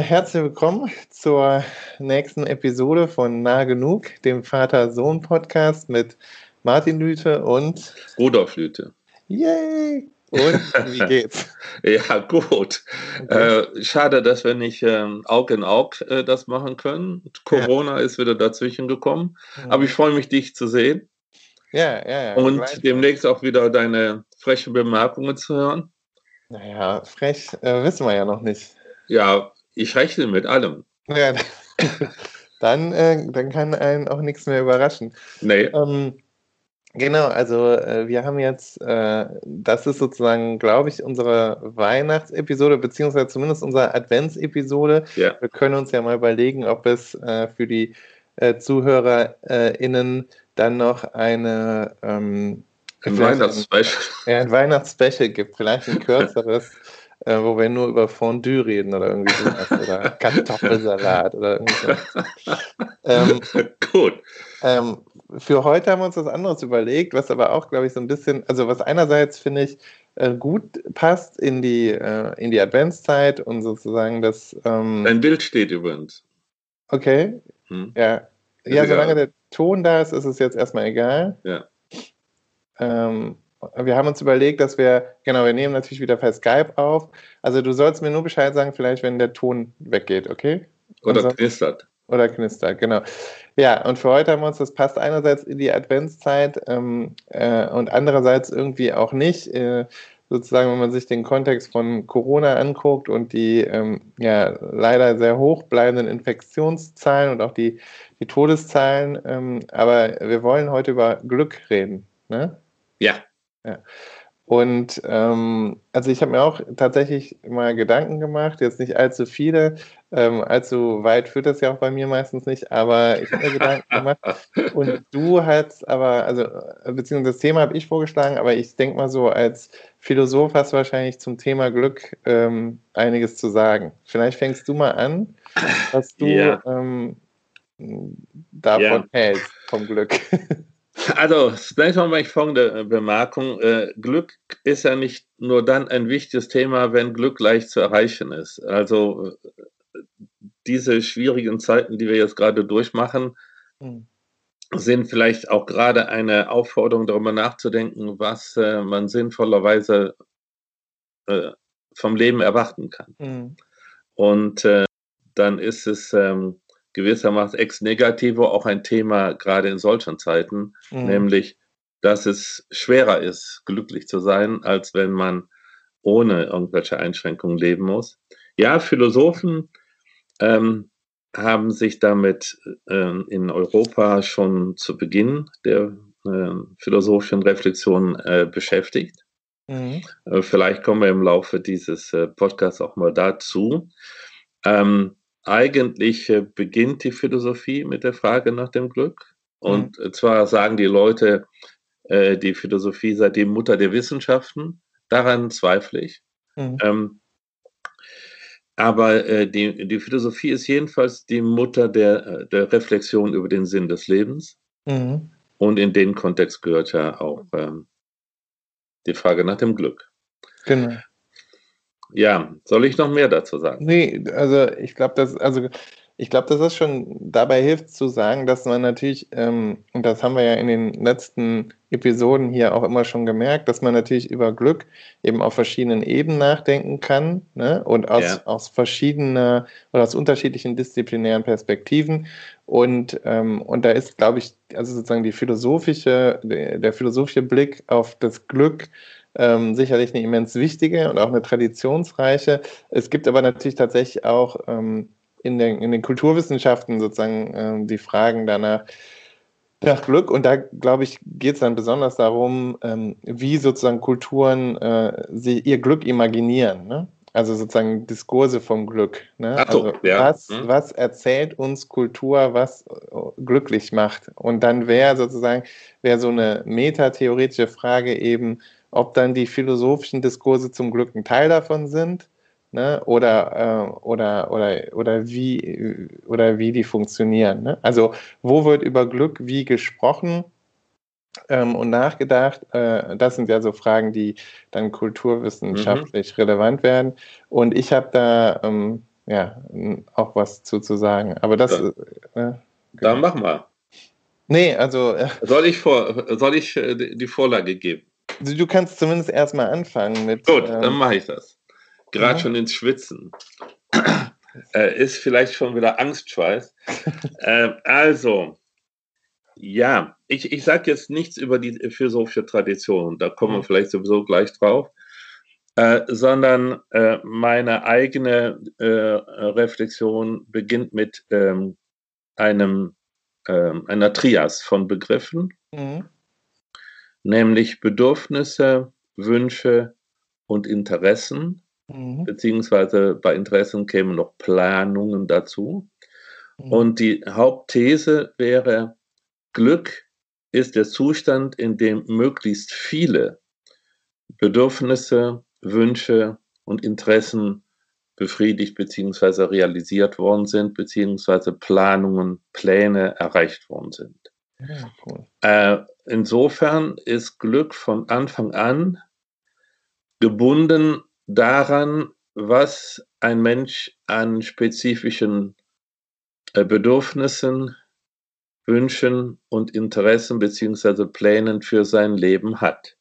herzlich willkommen zur nächsten Episode von Nah Genug, dem Vater-Sohn-Podcast mit Martin Lüte und Rudolf Lüte. Yay! Und wie geht's? ja, gut. Okay. Äh, schade, dass wir nicht ähm, Aug in Aug äh, das machen können. Corona ja. ist wieder dazwischen gekommen. Mhm. Aber ich freue mich, dich zu sehen. Ja, ja, ja. Und demnächst auch wieder deine freche Bemerkungen zu hören. Naja, frech äh, wissen wir ja noch nicht. Ja, ich rechne mit allem. Ja, dann, äh, dann kann einen auch nichts mehr überraschen. Nee. Ähm, genau, also äh, wir haben jetzt, äh, das ist sozusagen, glaube ich, unsere Weihnachtsepisode, beziehungsweise zumindest unsere Adventsepisode. Ja. Wir können uns ja mal überlegen, ob es äh, für die äh, ZuhörerInnen dann noch eine ähm, ein Weihnachtsspecial. Ja, ein Weihnachtsspecial gibt, vielleicht ein kürzeres äh, wo wir nur über Fondue reden oder irgendwie sowas oder Kartoffelsalat oder irgendwie sowas. ähm, Gut. Ähm, für heute haben wir uns was anderes überlegt, was aber auch, glaube ich, so ein bisschen, also was einerseits finde ich äh, gut passt in die, äh, in die Adventszeit und sozusagen das. Ähm, Dein Bild steht übrigens. Okay. Hm. Ja. ja, solange der Ton da ist, ist es jetzt erstmal egal. Ja. Ähm, wir haben uns überlegt, dass wir, genau, wir nehmen natürlich wieder per Skype auf. Also du sollst mir nur Bescheid sagen, vielleicht, wenn der Ton weggeht, okay? Oder sonst, knistert. Oder knistert, genau. Ja, und für heute haben wir uns, das passt einerseits in die Adventszeit ähm, äh, und andererseits irgendwie auch nicht. Äh, sozusagen, wenn man sich den Kontext von Corona anguckt und die ähm, ja, leider sehr hoch bleibenden Infektionszahlen und auch die, die Todeszahlen. Ähm, aber wir wollen heute über Glück reden. Ne? Ja. Ja. Und ähm, also ich habe mir auch tatsächlich mal Gedanken gemacht, jetzt nicht allzu viele, ähm, allzu weit führt das ja auch bei mir meistens nicht, aber ich habe mir Gedanken gemacht. Und du hast aber, also beziehungsweise das Thema habe ich vorgeschlagen, aber ich denke mal so, als Philosoph hast du wahrscheinlich zum Thema Glück ähm, einiges zu sagen. Vielleicht fängst du mal an, was du ja. ähm, davon ja. hältst, vom Glück. Also, zunächst mal mache ich folgende äh, Bemerkung. Äh, Glück ist ja nicht nur dann ein wichtiges Thema, wenn Glück leicht zu erreichen ist. Also, äh, diese schwierigen Zeiten, die wir jetzt gerade durchmachen, mhm. sind vielleicht auch gerade eine Aufforderung, darüber nachzudenken, was man sinnvollerweise vom Leben erwarten kann. Mhm. Und dann ist es ähm, gewissermaßen ex negativo auch ein Thema, gerade in solchen Zeiten, mhm. nämlich, dass es schwerer ist, glücklich zu sein, als wenn man ohne irgendwelche Einschränkungen leben muss. Ja, Philosophen ähm, haben sich damit äh, in Europa schon zu Beginn der äh, philosophischen Reflexion äh, beschäftigt. Mhm. Äh, vielleicht kommen wir im Laufe dieses äh, Podcasts auch mal dazu. Ähm, eigentlich äh, beginnt die Philosophie mit der Frage nach dem Glück. Und mhm. zwar sagen die Leute, äh, die Philosophie sei die Mutter der Wissenschaften. Daran zweifle ich. Mhm. Ähm, aber äh, die, die Philosophie ist jedenfalls die Mutter der, der Reflexion über den Sinn des Lebens. Mhm. Und in den Kontext gehört ja auch ähm, die Frage nach dem Glück. Genau. Ja, soll ich noch mehr dazu sagen? Nee, also ich glaube, dass, also ich glaube, dass es schon dabei hilft zu sagen, dass man natürlich, ähm, und das haben wir ja in den letzten Episoden hier auch immer schon gemerkt, dass man natürlich über Glück eben auf verschiedenen Ebenen nachdenken kann ne? und aus, ja. aus verschiedenen oder aus unterschiedlichen disziplinären Perspektiven. Und, ähm, und da ist, glaube ich, also sozusagen die philosophische, der, der philosophische Blick auf das Glück ähm, sicherlich eine immens wichtige und auch eine traditionsreiche. Es gibt aber natürlich tatsächlich auch ähm, in, den, in den Kulturwissenschaften sozusagen ähm, die Fragen danach, nach Glück. Und da, glaube ich, geht es dann besonders darum, ähm, wie sozusagen Kulturen äh, sie ihr Glück imaginieren. Ne? Also sozusagen Diskurse vom Glück. Ne? Ach so, also ja. was, hm. was erzählt uns Kultur, was äh, glücklich macht? Und dann wäre sozusagen, wäre so eine metatheoretische Frage eben, ob dann die philosophischen Diskurse zum Glück ein Teil davon sind ne? oder, äh, oder, oder, oder, wie, oder wie die funktionieren. Ne? Also wo wird über Glück wie gesprochen ähm, und nachgedacht? Äh, das sind ja so Fragen, die dann kulturwissenschaftlich mhm. relevant werden. Und ich habe da... Ähm, ja, auch was zu, zu sagen. Aber das. Ja. Äh, Dann mach mal. Nee, also. Äh, soll ich, vor, soll ich äh, die Vorlage geben? Du kannst zumindest erstmal anfangen mit. Gut, ähm, dann mache ich das. Gerade ja. schon ins Schwitzen. äh, ist vielleicht schon wieder Angstschweiß. äh, also, ja, ich, ich sage jetzt nichts über die philosophische Tradition, da kommen wir mhm. vielleicht sowieso gleich drauf, äh, sondern äh, meine eigene äh, Reflexion beginnt mit ähm, einem, ähm, einer Trias von Begriffen, mhm. Nämlich Bedürfnisse, Wünsche und Interessen, mhm. beziehungsweise bei Interessen kämen noch Planungen dazu. Mhm. Und die Hauptthese wäre, Glück ist der Zustand, in dem möglichst viele Bedürfnisse, Wünsche und Interessen befriedigt bzw. realisiert worden sind, beziehungsweise Planungen, Pläne erreicht worden sind. Ja, cool. äh, insofern ist Glück von Anfang an gebunden daran, was ein Mensch an spezifischen äh, Bedürfnissen, Wünschen und Interessen beziehungsweise Plänen für sein Leben hat.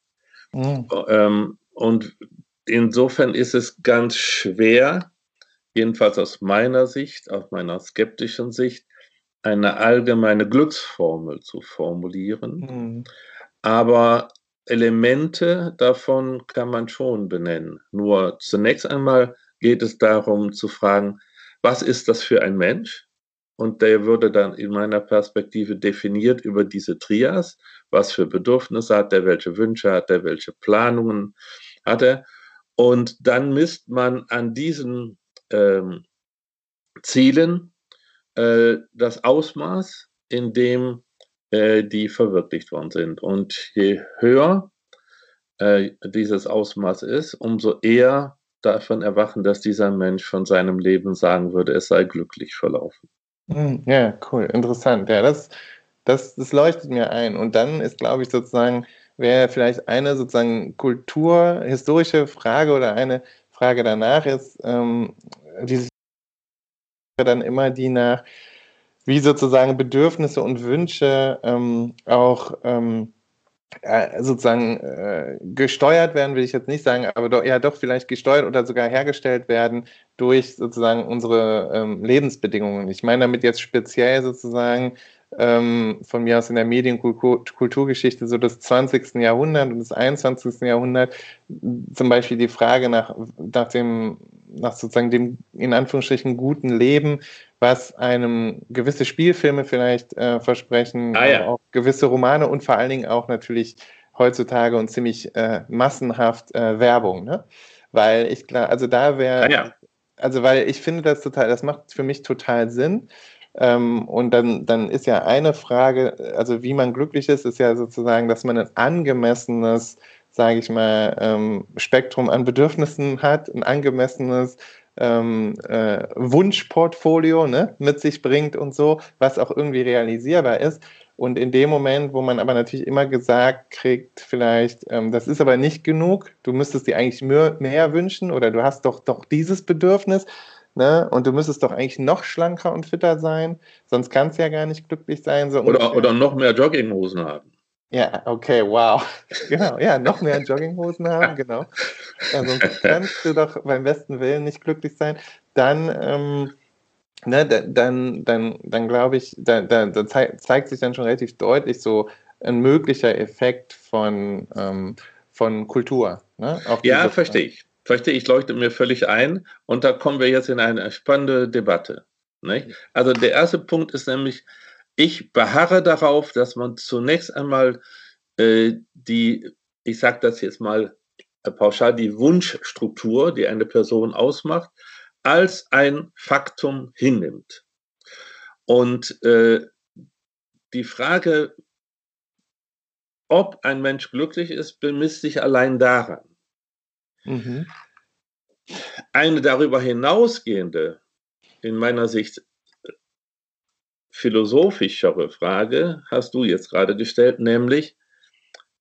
Mhm. Ähm, und insofern ist es ganz schwer, jedenfalls aus meiner Sicht, aus meiner skeptischen Sicht, eine allgemeine Glücksformel zu formulieren. Mhm. Aber Elemente davon kann man schon benennen. Nur zunächst einmal geht es darum zu fragen, was ist das für ein Mensch? und der würde dann in meiner Perspektive definiert über diese Trias, was für Bedürfnisse hat er, welche Wünsche hat er, welche Planungen hat er. Und dann misst man an diesen ähm, Zielen das Ausmaß, in dem äh, die verwirklicht worden sind. Und je höher äh, dieses Ausmaß ist, umso eher davon erwachen, dass dieser Mensch von seinem Leben sagen würde, es sei glücklich verlaufen. Hm, ja, cool, interessant. Ja, das, das, das leuchtet mir ein. Und dann ist, glaube ich, sozusagen, wäre vielleicht eine sozusagen kulturhistorische Frage oder eine Frage danach ist, ähm, die dann immer die nach, wie sozusagen Bedürfnisse und Wünsche ähm, auch ähm, äh, sozusagen äh, gesteuert werden, will ich jetzt nicht sagen, aber doch, ja doch vielleicht gesteuert oder sogar hergestellt werden durch sozusagen unsere ähm, Lebensbedingungen. Ich meine damit jetzt speziell sozusagen ähm, von mir aus in der Medienkulturgeschichte so des 20. Jahrhunderts und des 21. Jahrhunderts zum Beispiel die Frage nach, nach dem, nach sozusagen dem in Anführungsstrichen guten Leben was einem gewisse Spielfilme vielleicht äh, versprechen, ah, ja. auch gewisse Romane und vor allen Dingen auch natürlich heutzutage und ziemlich äh, massenhaft äh, Werbung, ne? Weil ich klar, also da wäre, ah, ja. also weil ich finde das total, das macht für mich total Sinn. Ähm, und dann, dann ist ja eine Frage, also wie man glücklich ist, ist ja sozusagen, dass man ein angemessenes, sage ich mal, ähm, Spektrum an Bedürfnissen hat, ein angemessenes ähm, äh, Wunschportfolio ne, mit sich bringt und so, was auch irgendwie realisierbar ist. Und in dem Moment, wo man aber natürlich immer gesagt kriegt, vielleicht, ähm, das ist aber nicht genug, du müsstest dir eigentlich mehr, mehr wünschen oder du hast doch, doch dieses Bedürfnis, Ne? Und du müsstest doch eigentlich noch schlanker und fitter sein, sonst kannst du ja gar nicht glücklich sein. So oder, oder noch mehr Jogginghosen haben. Ja, okay, wow. Genau, ja, noch mehr Jogginghosen haben, genau. Ja, sonst kannst du doch beim besten Willen nicht glücklich sein. Dann, ähm, ne, dann, dann, dann glaube ich, da, da, da zeigt sich dann schon relativ deutlich so ein möglicher Effekt von, ähm, von Kultur. Ne? ja, verstehe ich. Verstehe ich, leuchtet mir völlig ein. Und da kommen wir jetzt in eine spannende Debatte. Nicht? Also der erste Punkt ist nämlich, ich beharre darauf, dass man zunächst einmal äh, die, ich sage das jetzt mal äh, pauschal, die Wunschstruktur, die eine Person ausmacht, als ein Faktum hinnimmt. Und äh, die Frage, ob ein Mensch glücklich ist, bemisst sich allein daran. Mhm. Eine darüber hinausgehende, in meiner Sicht philosophischere Frage hast du jetzt gerade gestellt, nämlich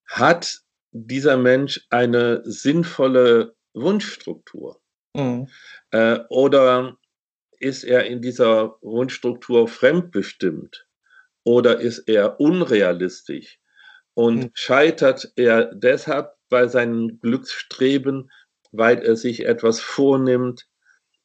hat dieser Mensch eine sinnvolle Wunschstruktur? Mhm. Äh, oder ist er in dieser Wunschstruktur fremdbestimmt oder ist er unrealistisch und hm. scheitert er deshalb bei seinem Glücksstreben, weil er sich etwas vornimmt,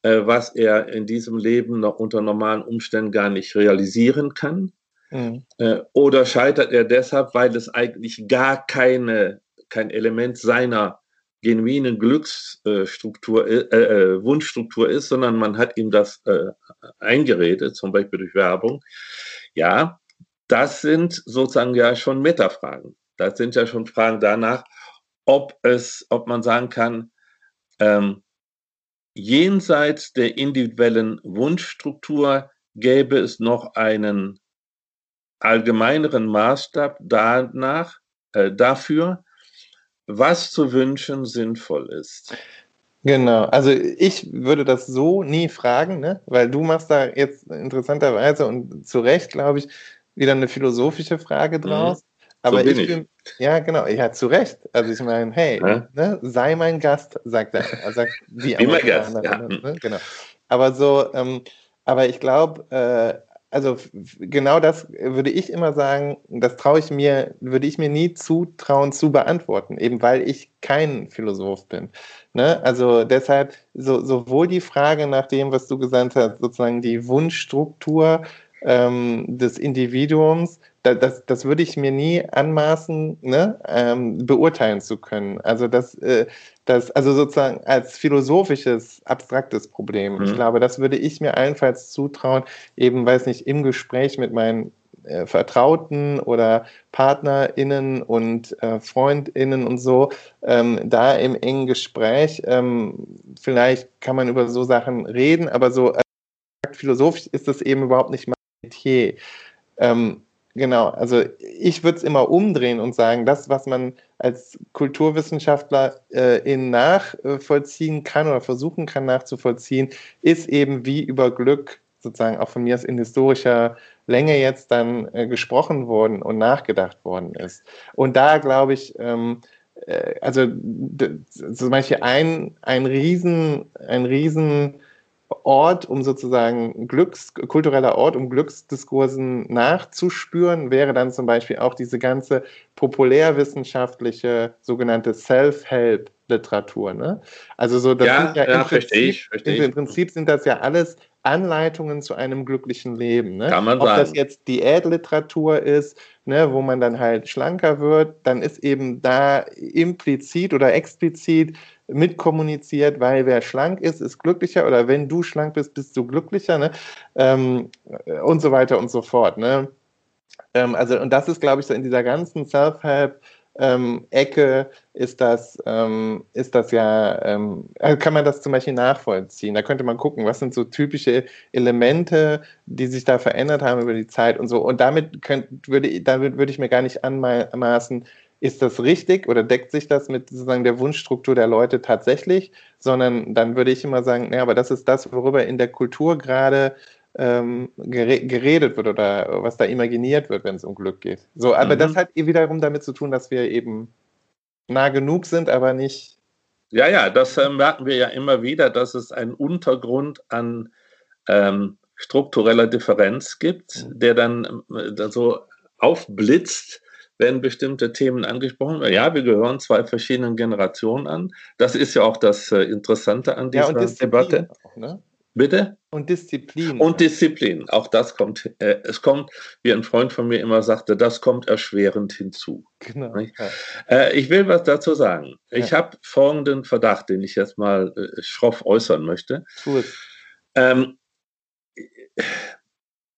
äh, was er in diesem Leben noch unter normalen Umständen gar nicht realisieren kann? Mhm. Äh, oder scheitert er deshalb, weil es eigentlich gar keine, kein Element seiner genuinen Glücksstruktur, äh, äh, Wunschstruktur ist, sondern man hat ihm das äh, eingeredet, zum Beispiel durch Werbung. Ja, das sind sozusagen ja schon Metafragen. Das sind ja schon Fragen danach, ob es, ob man sagen kann, ähm, jenseits der individuellen Wunschstruktur gäbe es noch einen allgemeineren Maßstab danach, äh, dafür, was zu wünschen sinnvoll ist. Genau, also ich würde das so nie fragen, ne? weil du machst da jetzt interessanterweise und zu Recht, glaube ich, wieder eine philosophische Frage mhm. draus. Mhm. Aber so ich, ich bin, ja, genau, ja, zu Recht. Also ich meine, hey, ja? ne, sei mein Gast, sagt er. er sagt die Wie mein Gast, ja. Ne? Genau. Aber so, ähm, aber ich glaube, äh, also genau das würde ich immer sagen, das traue ich mir, würde ich mir nie zutrauen zu beantworten, eben weil ich kein Philosoph bin. Ne? Also deshalb so, sowohl die Frage nach dem, was du gesagt hast, sozusagen die Wunschstruktur ähm, des Individuums, da, das, das würde ich mir nie anmaßen, ne, ähm, beurteilen zu können. Also das, äh, das, also sozusagen als philosophisches, abstraktes Problem. Mhm. Ich glaube, das würde ich mir allenfalls zutrauen, eben, weiß nicht, im Gespräch mit meinen äh, Vertrauten oder PartnerInnen und äh, FreundInnen und so, ähm, da im engen Gespräch, ähm, vielleicht kann man über so Sachen reden, aber so äh, philosophisch ist das eben überhaupt nicht mein Metier. Ähm, Genau, also ich würde es immer umdrehen und sagen, das, was man als Kulturwissenschaftler äh, in nachvollziehen kann oder versuchen kann nachzuvollziehen, ist eben wie über Glück sozusagen auch von mir aus in historischer Länge jetzt dann äh, gesprochen worden und nachgedacht worden ist. Und da glaube ich, ähm, äh, also zum Beispiel ein, ein riesen, ein riesen Ort, um sozusagen Glücks, kultureller Ort, um Glücksdiskursen nachzuspüren, wäre dann zum Beispiel auch diese ganze populärwissenschaftliche sogenannte Self-Help-Literatur. Ne? Also so, das ja, sind ja, ja im, Prinzip, ich, im Prinzip sind das ja alles Anleitungen zu einem glücklichen Leben. Ne? Kann man Ob sagen. das jetzt Diätliteratur ist, ne, wo man dann halt schlanker wird, dann ist eben da implizit oder explizit mitkommuniziert, weil wer schlank ist, ist glücklicher oder wenn du schlank bist, bist du glücklicher ne? Ähm, und so weiter und so fort. Ne? Ähm, also, und das ist, glaube ich, so in dieser ganzen Self-Help- ähm, Ecke ist das, ähm, ist das ja, ähm, also kann man das zum Beispiel nachvollziehen. Da könnte man gucken, was sind so typische Elemente, die sich da verändert haben über die Zeit und so. Und damit, könnt, würde, damit würde ich mir gar nicht anmaßen, ist das richtig oder deckt sich das mit sozusagen der Wunschstruktur der Leute tatsächlich, sondern dann würde ich immer sagen, ja, aber das ist das, worüber in der Kultur gerade ähm, geredet wird oder was da imaginiert wird, wenn es um Glück geht. So, aber mhm. das hat wiederum damit zu tun, dass wir eben nah genug sind, aber nicht. Ja, ja, das äh, merken wir ja immer wieder, dass es einen Untergrund an ähm, struktureller Differenz gibt, mhm. der dann äh, so aufblitzt, wenn bestimmte Themen angesprochen werden. Ja, wir gehören zwei verschiedenen Generationen an. Das ist ja auch das äh, Interessante an dieser ja, Debatte. Auch, ne? Bitte? Und Disziplin. Und Disziplin. Auch das kommt, äh, es kommt, wie ein Freund von mir immer sagte, das kommt erschwerend hinzu. Genau. Ja. Äh, ich will was dazu sagen. Ja. Ich habe folgenden Verdacht, den ich jetzt mal äh, schroff äußern möchte. Gut. Ähm,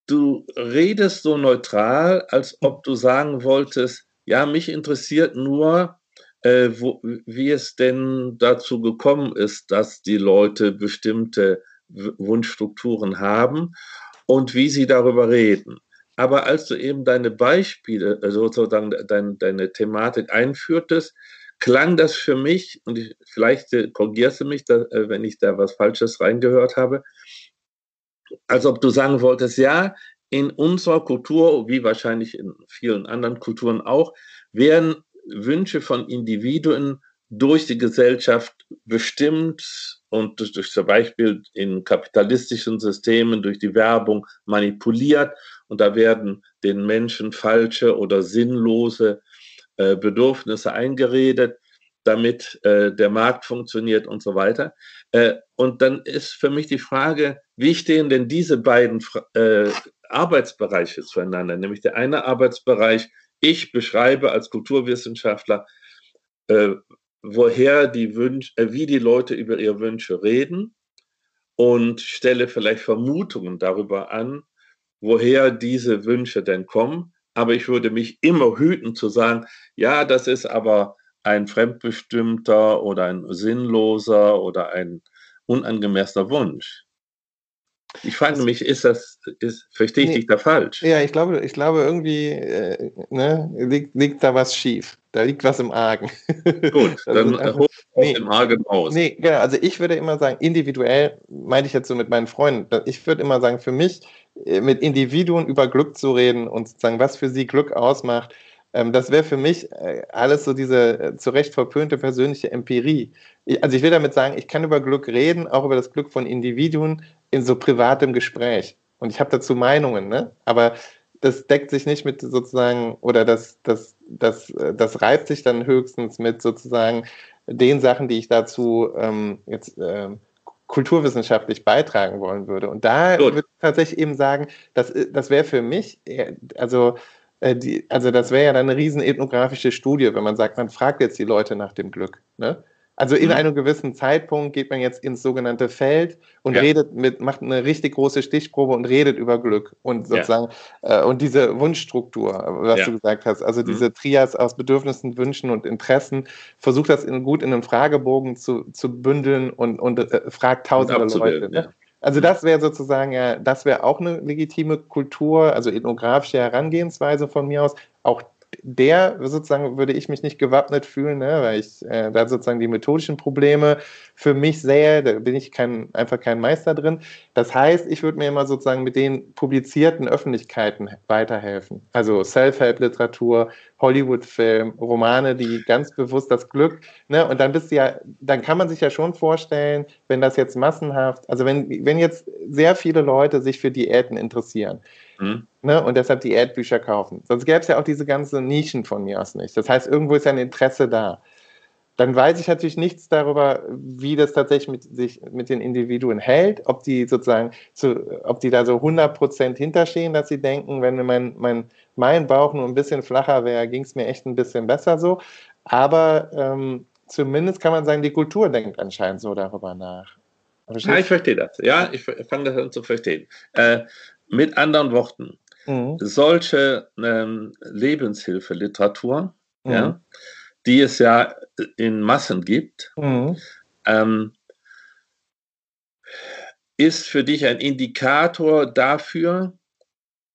du redest so neutral, als ob du sagen wolltest, ja, mich interessiert nur, äh, wo, wie es denn dazu gekommen ist, dass die Leute bestimmte Wunschstrukturen haben und wie sie darüber reden. Aber als du eben deine Beispiele, äh, sozusagen dein, deine Thematik einführtest, klang das für mich, und ich, vielleicht äh, korrigierst du mich, da, äh, wenn ich da was Falsches reingehört habe, als ob du sagen wolltest, ja, in unserer Kultur, wie wahrscheinlich in vielen anderen Kulturen auch, werden Wünsche von Individuen durch die Gesellschaft bestimmt und durch, durch zum Beispiel in kapitalistischen Systemen durch die Werbung manipuliert und da werden den Menschen falsche oder sinnlose äh, Bedürfnisse eingeredet, damit äh, der Markt funktioniert und so weiter. Äh, und dann ist für mich die Frage, wie stehen denn diese beiden äh, Arbeitsbereiche zueinander? Nämlich der eine Arbeitsbereich, ich beschreibe als Kulturwissenschaftler, äh, woher die Wünsche, äh, wie die Leute über ihre Wünsche reden und stelle vielleicht Vermutungen darüber an, woher diese Wünsche denn kommen. Aber ich würde mich immer hüten zu sagen, ja, das ist aber ein fremdbestimmter oder ein sinnloser oder ein unangemessener Wunsch. Ich frage mich, ist das, ist, verstehe ich nee, dich da falsch? Ja, ich glaube, ich glaube irgendwie äh, ne, liegt, liegt da was schief. Da liegt was im Argen. Gut, dann also, hol nee, im Argen aus. Nee, genau. Also ich würde immer sagen, individuell, meinte ich jetzt so mit meinen Freunden, ich würde immer sagen, für mich äh, mit Individuen über Glück zu reden und sozusagen, was für sie Glück ausmacht, ähm, das wäre für mich äh, alles so diese äh, zu Recht verpönte persönliche Empirie. Also ich will damit sagen, ich kann über Glück reden, auch über das Glück von Individuen in so privatem Gespräch. Und ich habe dazu Meinungen, ne? aber das deckt sich nicht mit sozusagen, oder das, das, das, das reibt sich dann höchstens mit sozusagen den Sachen, die ich dazu ähm, jetzt ähm, kulturwissenschaftlich beitragen wollen würde. Und da Gut. würde ich tatsächlich eben sagen, das, das wäre für mich, also äh, die, also das wäre ja dann eine riesen ethnografische Studie, wenn man sagt, man fragt jetzt die Leute nach dem Glück. Ne? Also in mhm. einem gewissen Zeitpunkt geht man jetzt ins sogenannte Feld und ja. redet mit, macht eine richtig große Stichprobe und redet über Glück und sozusagen ja. äh, und diese Wunschstruktur, was ja. du gesagt hast, also mhm. diese Trias aus Bedürfnissen, Wünschen und Interessen, versucht das in, gut in einen Fragebogen zu, zu bündeln und, und äh, fragt tausende Leute. Ne? Also das wäre sozusagen ja, das wäre auch eine legitime Kultur, also ethnografische Herangehensweise von mir aus. Auch der sozusagen würde ich mich nicht gewappnet fühlen, ne, weil ich äh, da sozusagen die methodischen Probleme für mich sehe, da bin ich kein, einfach kein Meister drin. Das heißt, ich würde mir immer sozusagen mit den publizierten Öffentlichkeiten weiterhelfen. Also Self-Help-Literatur, Hollywood-Film, Romane, die ganz bewusst das Glück, ne, und dann bist du ja, dann kann man sich ja schon vorstellen, wenn das jetzt massenhaft, also wenn, wenn jetzt sehr viele Leute sich für Diäten interessieren, mhm. ne, und deshalb Diätbücher kaufen, sonst gäbe es ja auch diese ganzen Nischen von mir aus nicht. Das heißt, irgendwo ist ja ein Interesse da dann weiß ich natürlich nichts darüber, wie das tatsächlich mit, sich mit den Individuen hält, ob die sozusagen, zu, ob die da so 100% hinterstehen, dass sie denken, wenn mein, mein, mein Bauch nur ein bisschen flacher wäre, ging es mir echt ein bisschen besser so. Aber ähm, zumindest kann man sagen, die Kultur denkt anscheinend so darüber nach. Ja, ich verstehe das. Ja, ich fange das an zu verstehen. Äh, mit anderen Worten, mhm. solche ähm, Lebenshilfeliteratur, mhm. ja, die es ja in Massen gibt, mhm. ähm, ist für dich ein Indikator dafür,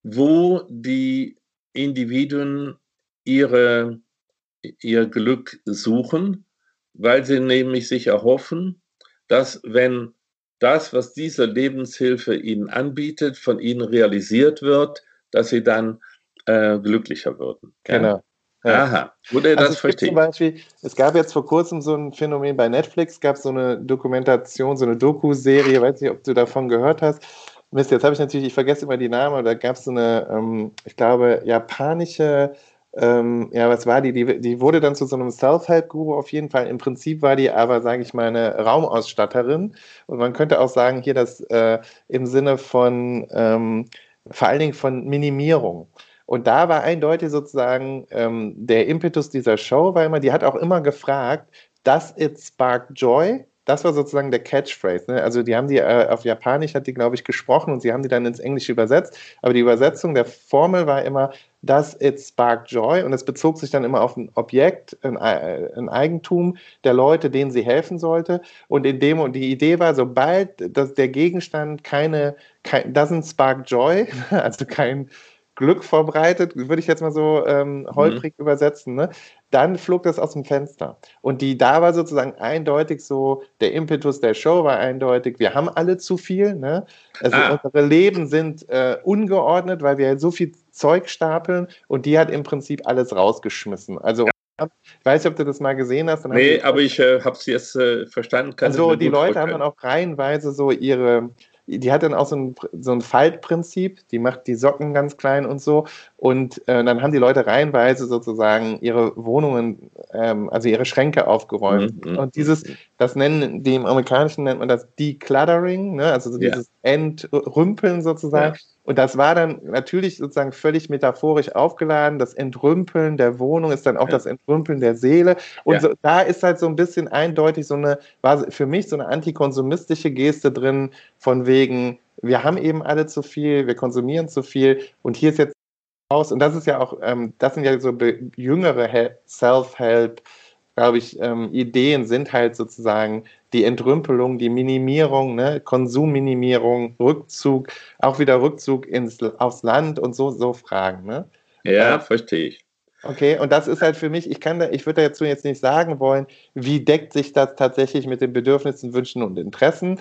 wo die Individuen ihre, ihr Glück suchen, weil sie nämlich sich erhoffen, dass wenn das, was diese Lebenshilfe ihnen anbietet, von ihnen realisiert wird, dass sie dann äh, glücklicher würden. Genau. Ja. Aha, wurde also das verstehen. Zum Beispiel, es gab jetzt vor kurzem so ein Phänomen bei Netflix, gab so eine Dokumentation, so eine Doku-Serie, weiß nicht, ob du davon gehört hast. Mist, jetzt habe ich natürlich, ich vergesse immer die Namen, da gab es so eine, ähm, ich glaube, japanische, ähm, ja, was war die? die? Die wurde dann zu so einem Self-Help-Guru auf jeden Fall. Im Prinzip war die aber, sage ich mal, eine Raumausstatterin. Und man könnte auch sagen, hier das äh, im Sinne von, ähm, vor allen Dingen von Minimierung. Und da war eindeutig sozusagen ähm, der Impetus dieser Show, weil man, die hat auch immer gefragt, does it spark joy? Das war sozusagen der Catchphrase. Ne? Also die haben die äh, auf Japanisch hat die, glaube ich, gesprochen und sie haben die dann ins Englische übersetzt. Aber die Übersetzung der Formel war immer, does it spark joy? Und es bezog sich dann immer auf ein Objekt, ein, äh, ein Eigentum der Leute, denen sie helfen sollte. Und in dem und die Idee war, sobald das, der Gegenstand keine, kein, doesn't spark joy, also kein Glück verbreitet, würde ich jetzt mal so ähm, holprig mhm. übersetzen, ne? dann flog das aus dem Fenster. Und die, da war sozusagen eindeutig so, der Impetus der Show war eindeutig, wir haben alle zu viel. Ne? Also ah. unsere Leben sind äh, ungeordnet, weil wir halt so viel Zeug stapeln und die hat im Prinzip alles rausgeschmissen. Also Ich weiß nicht, ob du das mal gesehen hast. nee, aber ich äh, habe es jetzt äh, verstanden. also die Leute haben dann auch reihenweise so ihre, die hat dann auch so ein, so ein Faltprinzip, die macht die Socken ganz klein und so. Und äh, dann haben die Leute reihenweise sozusagen ihre Wohnungen, ähm, also ihre Schränke aufgeräumt. Mhm, mhm und dieses, mhm. das nennen, die im Amerikanischen nennt man das Decluttering, ne? also so dieses ja. Entrümpeln sozusagen. Ja. Und das war dann natürlich sozusagen völlig metaphorisch aufgeladen. Das Entrümpeln der Wohnung ist dann auch ja. das Entrümpeln der Seele. Und ja. so, da ist halt so ein bisschen eindeutig so eine, war für mich so eine antikonsumistische Geste drin, von wegen, wir haben eben alle zu viel, wir konsumieren zu viel. Und hier ist jetzt aus, und das ist ja auch, ähm, das sind ja so jüngere Self-Help- glaube ich, ähm, Ideen sind halt sozusagen die Entrümpelung, die Minimierung, ne, Konsumminimierung, Rückzug, auch wieder Rückzug ins, aufs Land und so, so Fragen. Ne? Ja, äh, verstehe ich. Okay, und das ist halt für mich, ich kann da, ich würde dazu jetzt nicht sagen wollen, wie deckt sich das tatsächlich mit den Bedürfnissen, Wünschen und Interessen.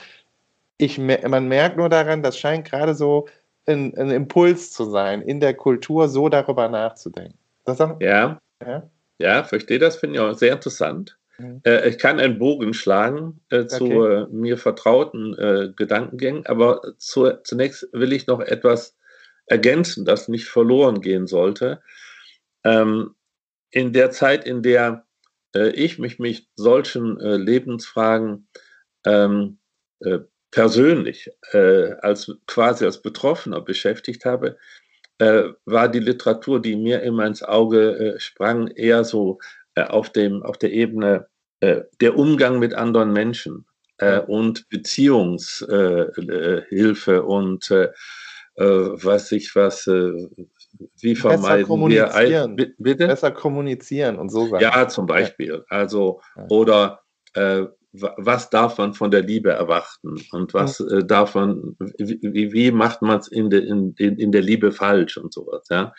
Ich, man merkt nur daran, das scheint gerade so ein, ein Impuls zu sein, in der Kultur so darüber nachzudenken. Das ja. ja. Ja, verstehe das, finde ich auch sehr interessant. Mhm. Äh, ich kann einen Bogen schlagen äh, zu okay. äh, mir vertrauten äh, Gedankengängen, aber zu, zunächst will ich noch etwas ergänzen, das nicht verloren gehen sollte. Ähm, in der Zeit, in der äh, ich mich mit solchen äh, Lebensfragen ähm, persönlich als quasi als Betroffener beschäftigt habe, äh, war die Literatur, die mir immer ins Auge äh, sprang, eher so äh, auf, dem, auf der Ebene äh, der Umgang mit anderen Menschen äh, und Beziehungshilfe äh, und was ich was, wie vermeiden wir bitte? Besser kommunizieren und so Sachen. Ja, zum Beispiel. Also, oder was darf man von der Liebe erwarten und was äh, darf man, wie, wie macht man es in, de, in, in der Liebe falsch und sowas, ja.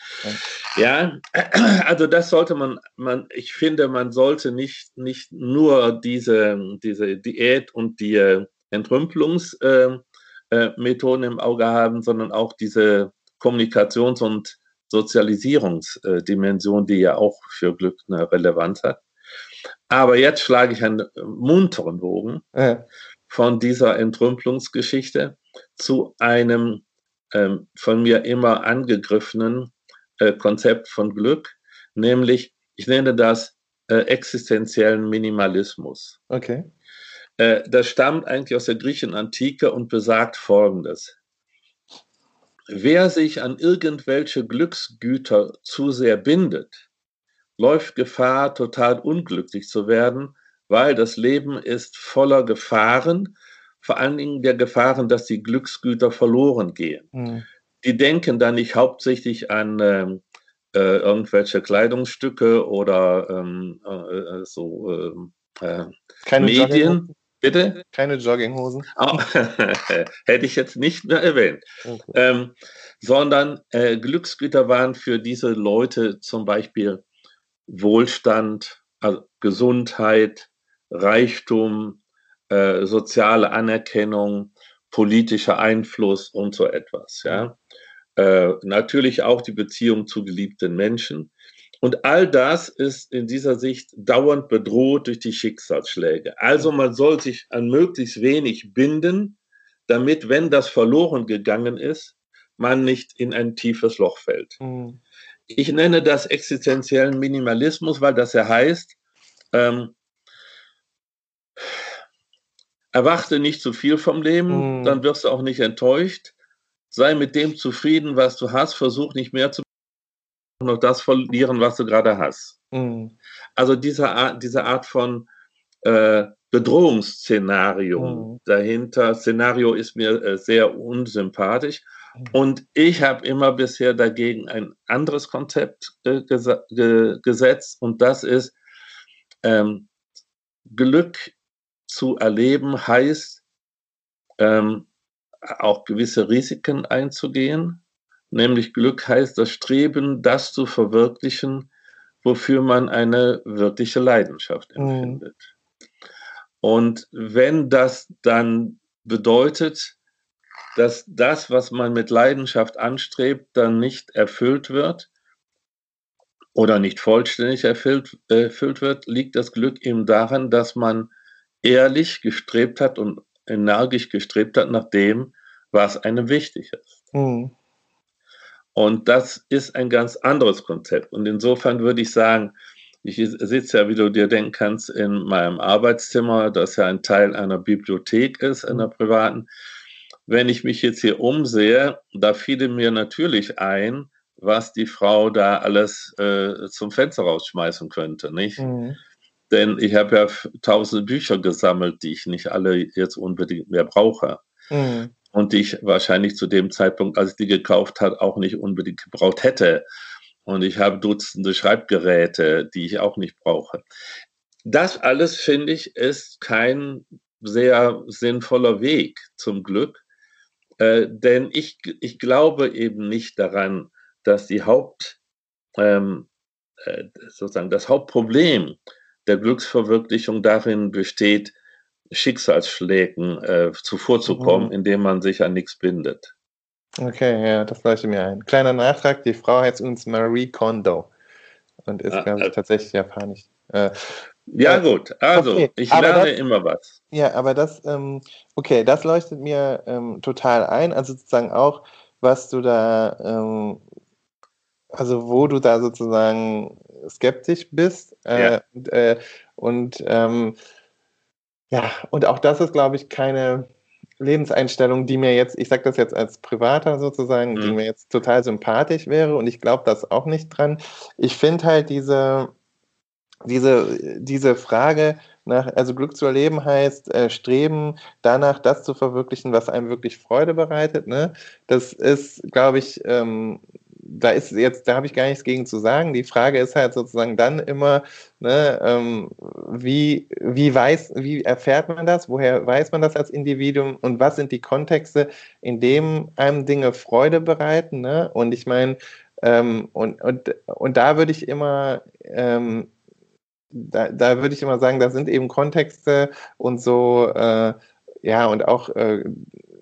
Ja, also das sollte man, man, ich finde, man sollte nicht, nicht nur diese, diese Diät und die äh, Entrümpelungsmethoden äh, im Auge haben, sondern auch diese Kommunikations- und Sozialisierungsdimension, die ja auch für Glück eine Relevanz hat. Aber jetzt schlage ich einen munteren Bogen ja. von dieser Entrümpelungsgeschichte zu einem ähm, von mir immer angegriffenen äh, Konzept von Glück, nämlich, ich nenne das äh, existenziellen Minimalismus. Okay. Äh, das stammt eigentlich aus der griechischen Antike und besagt Folgendes. Wer sich an irgendwelche Glücksgüter zu sehr bindet, läuft Gefahr, total unglücklich zu werden, weil das Leben ist voller Gefahren, vor allen Dingen der Gefahren, dass die Glücksgüter verloren gehen. Mhm. Die denken da nicht hauptsächlich an ähm, äh, irgendwelche Kleidungsstücke oder ähm, äh, äh so ähm, äh, Keine Medien. Bitte? Keine Jogginghosen. Oh, hätte ich jetzt nicht mehr erwähnt. Okay. Ähm, sondern äh, Glücksgüter waren für diese Leute zum Beispiel Wohlstand, also Gesundheit, Reichtum, äh, soziale Anerkennung, politischer Einfluss und so etwas. Ja? Äh, natürlich auch die Beziehung zu geliebten Menschen. Und all das ist in dieser Sicht dauernd bedroht durch die Schicksalsschläge. Also man soll sich an möglichst wenig binden, damit, wenn das verloren gegangen ist, man nicht in ein tiefes Loch fällt. Mhm. Ich nenne das existenziellen Minimalismus, weil das ja heißt, ähm, erwarte nicht zu viel vom Leben, mm. dann wirst du auch nicht enttäuscht. Sei mit dem zufrieden, was du hast, versuch nicht mehr zu noch das verlieren, was du gerade hast. Mm. Also diese Art, diese Art von äh, Bedrohungsszenario mm. dahinter. Szenario ist mir äh, sehr unsympathisch. Und ich habe immer bisher dagegen ein anderes Konzept äh, ges ge gesetzt und das ist, ähm, Glück zu erleben heißt, ähm, auch gewisse Risiken einzugehen. Nämlich Glück heißt das Streben, das zu verwirklichen, wofür man eine wirkliche Leidenschaft mhm. empfindet. Mhm. Und wenn das dann bedeutet, dass das, was man mit Leidenschaft anstrebt, dann nicht erfüllt wird, oder nicht vollständig erfüllt, erfüllt wird, liegt das Glück eben daran, dass man ehrlich gestrebt hat und energisch gestrebt hat nach dem, was einem wichtig ist. Mhm. Und das ist ein ganz anderes Konzept. Und insofern würde ich sagen, ich sitze ja, wie du dir denken kannst, in meinem Arbeitszimmer, das ja ein Teil einer Bibliothek ist, einer mhm. privaten. Wenn ich mich jetzt hier umsehe, da fiele mir natürlich ein, was die Frau da alles äh, zum Fenster rausschmeißen könnte, nicht? Mhm. Denn ich habe ja tausende Bücher gesammelt, die ich nicht alle jetzt unbedingt mehr brauche. Mhm. Und die ich wahrscheinlich zu dem Zeitpunkt, als ich die gekauft hat, auch nicht unbedingt gebraucht hätte. Und ich habe Dutzende Schreibgeräte, die ich auch nicht brauche. Das alles, finde ich, ist kein sehr sinnvoller Weg zum Glück. Äh, denn ich, ich glaube eben nicht daran, dass die Haupt, ähm, äh, sozusagen das Hauptproblem der Glücksverwirklichung darin besteht, Schicksalsschlägen äh, zuvorzukommen, mhm. indem man sich an nichts bindet. Okay, ja, das leuchtet mir ein. Kleiner Nachtrag, die Frau heißt uns Marie Kondo und ist, ah, glaube ich, äh, tatsächlich japanisch. Äh, ja, gut, also okay, ich lerne das, immer was. Ja, aber das, ähm, okay, das leuchtet mir ähm, total ein, also sozusagen auch, was du da, ähm, also wo du da sozusagen skeptisch bist äh, ja. und, äh, und ähm, ja, und auch das ist, glaube ich, keine Lebenseinstellung, die mir jetzt, ich sage das jetzt als Privater sozusagen, mhm. die mir jetzt total sympathisch wäre und ich glaube das auch nicht dran. Ich finde halt diese, diese, diese Frage nach, also Glück zu erleben heißt äh, Streben danach, das zu verwirklichen, was einem wirklich Freude bereitet. Ne? Das ist, glaube ich, ähm, da ist jetzt, da habe ich gar nichts gegen zu sagen. Die Frage ist halt sozusagen dann immer, ne, ähm, wie, wie weiß, wie erfährt man das? Woher weiß man das als Individuum? Und was sind die Kontexte, in denen einem Dinge Freude bereiten? Ne? Und ich meine, ähm, und, und, und da würde ich immer, ähm, da, da würde ich immer sagen, da sind eben Kontexte und so, äh, ja, und auch äh,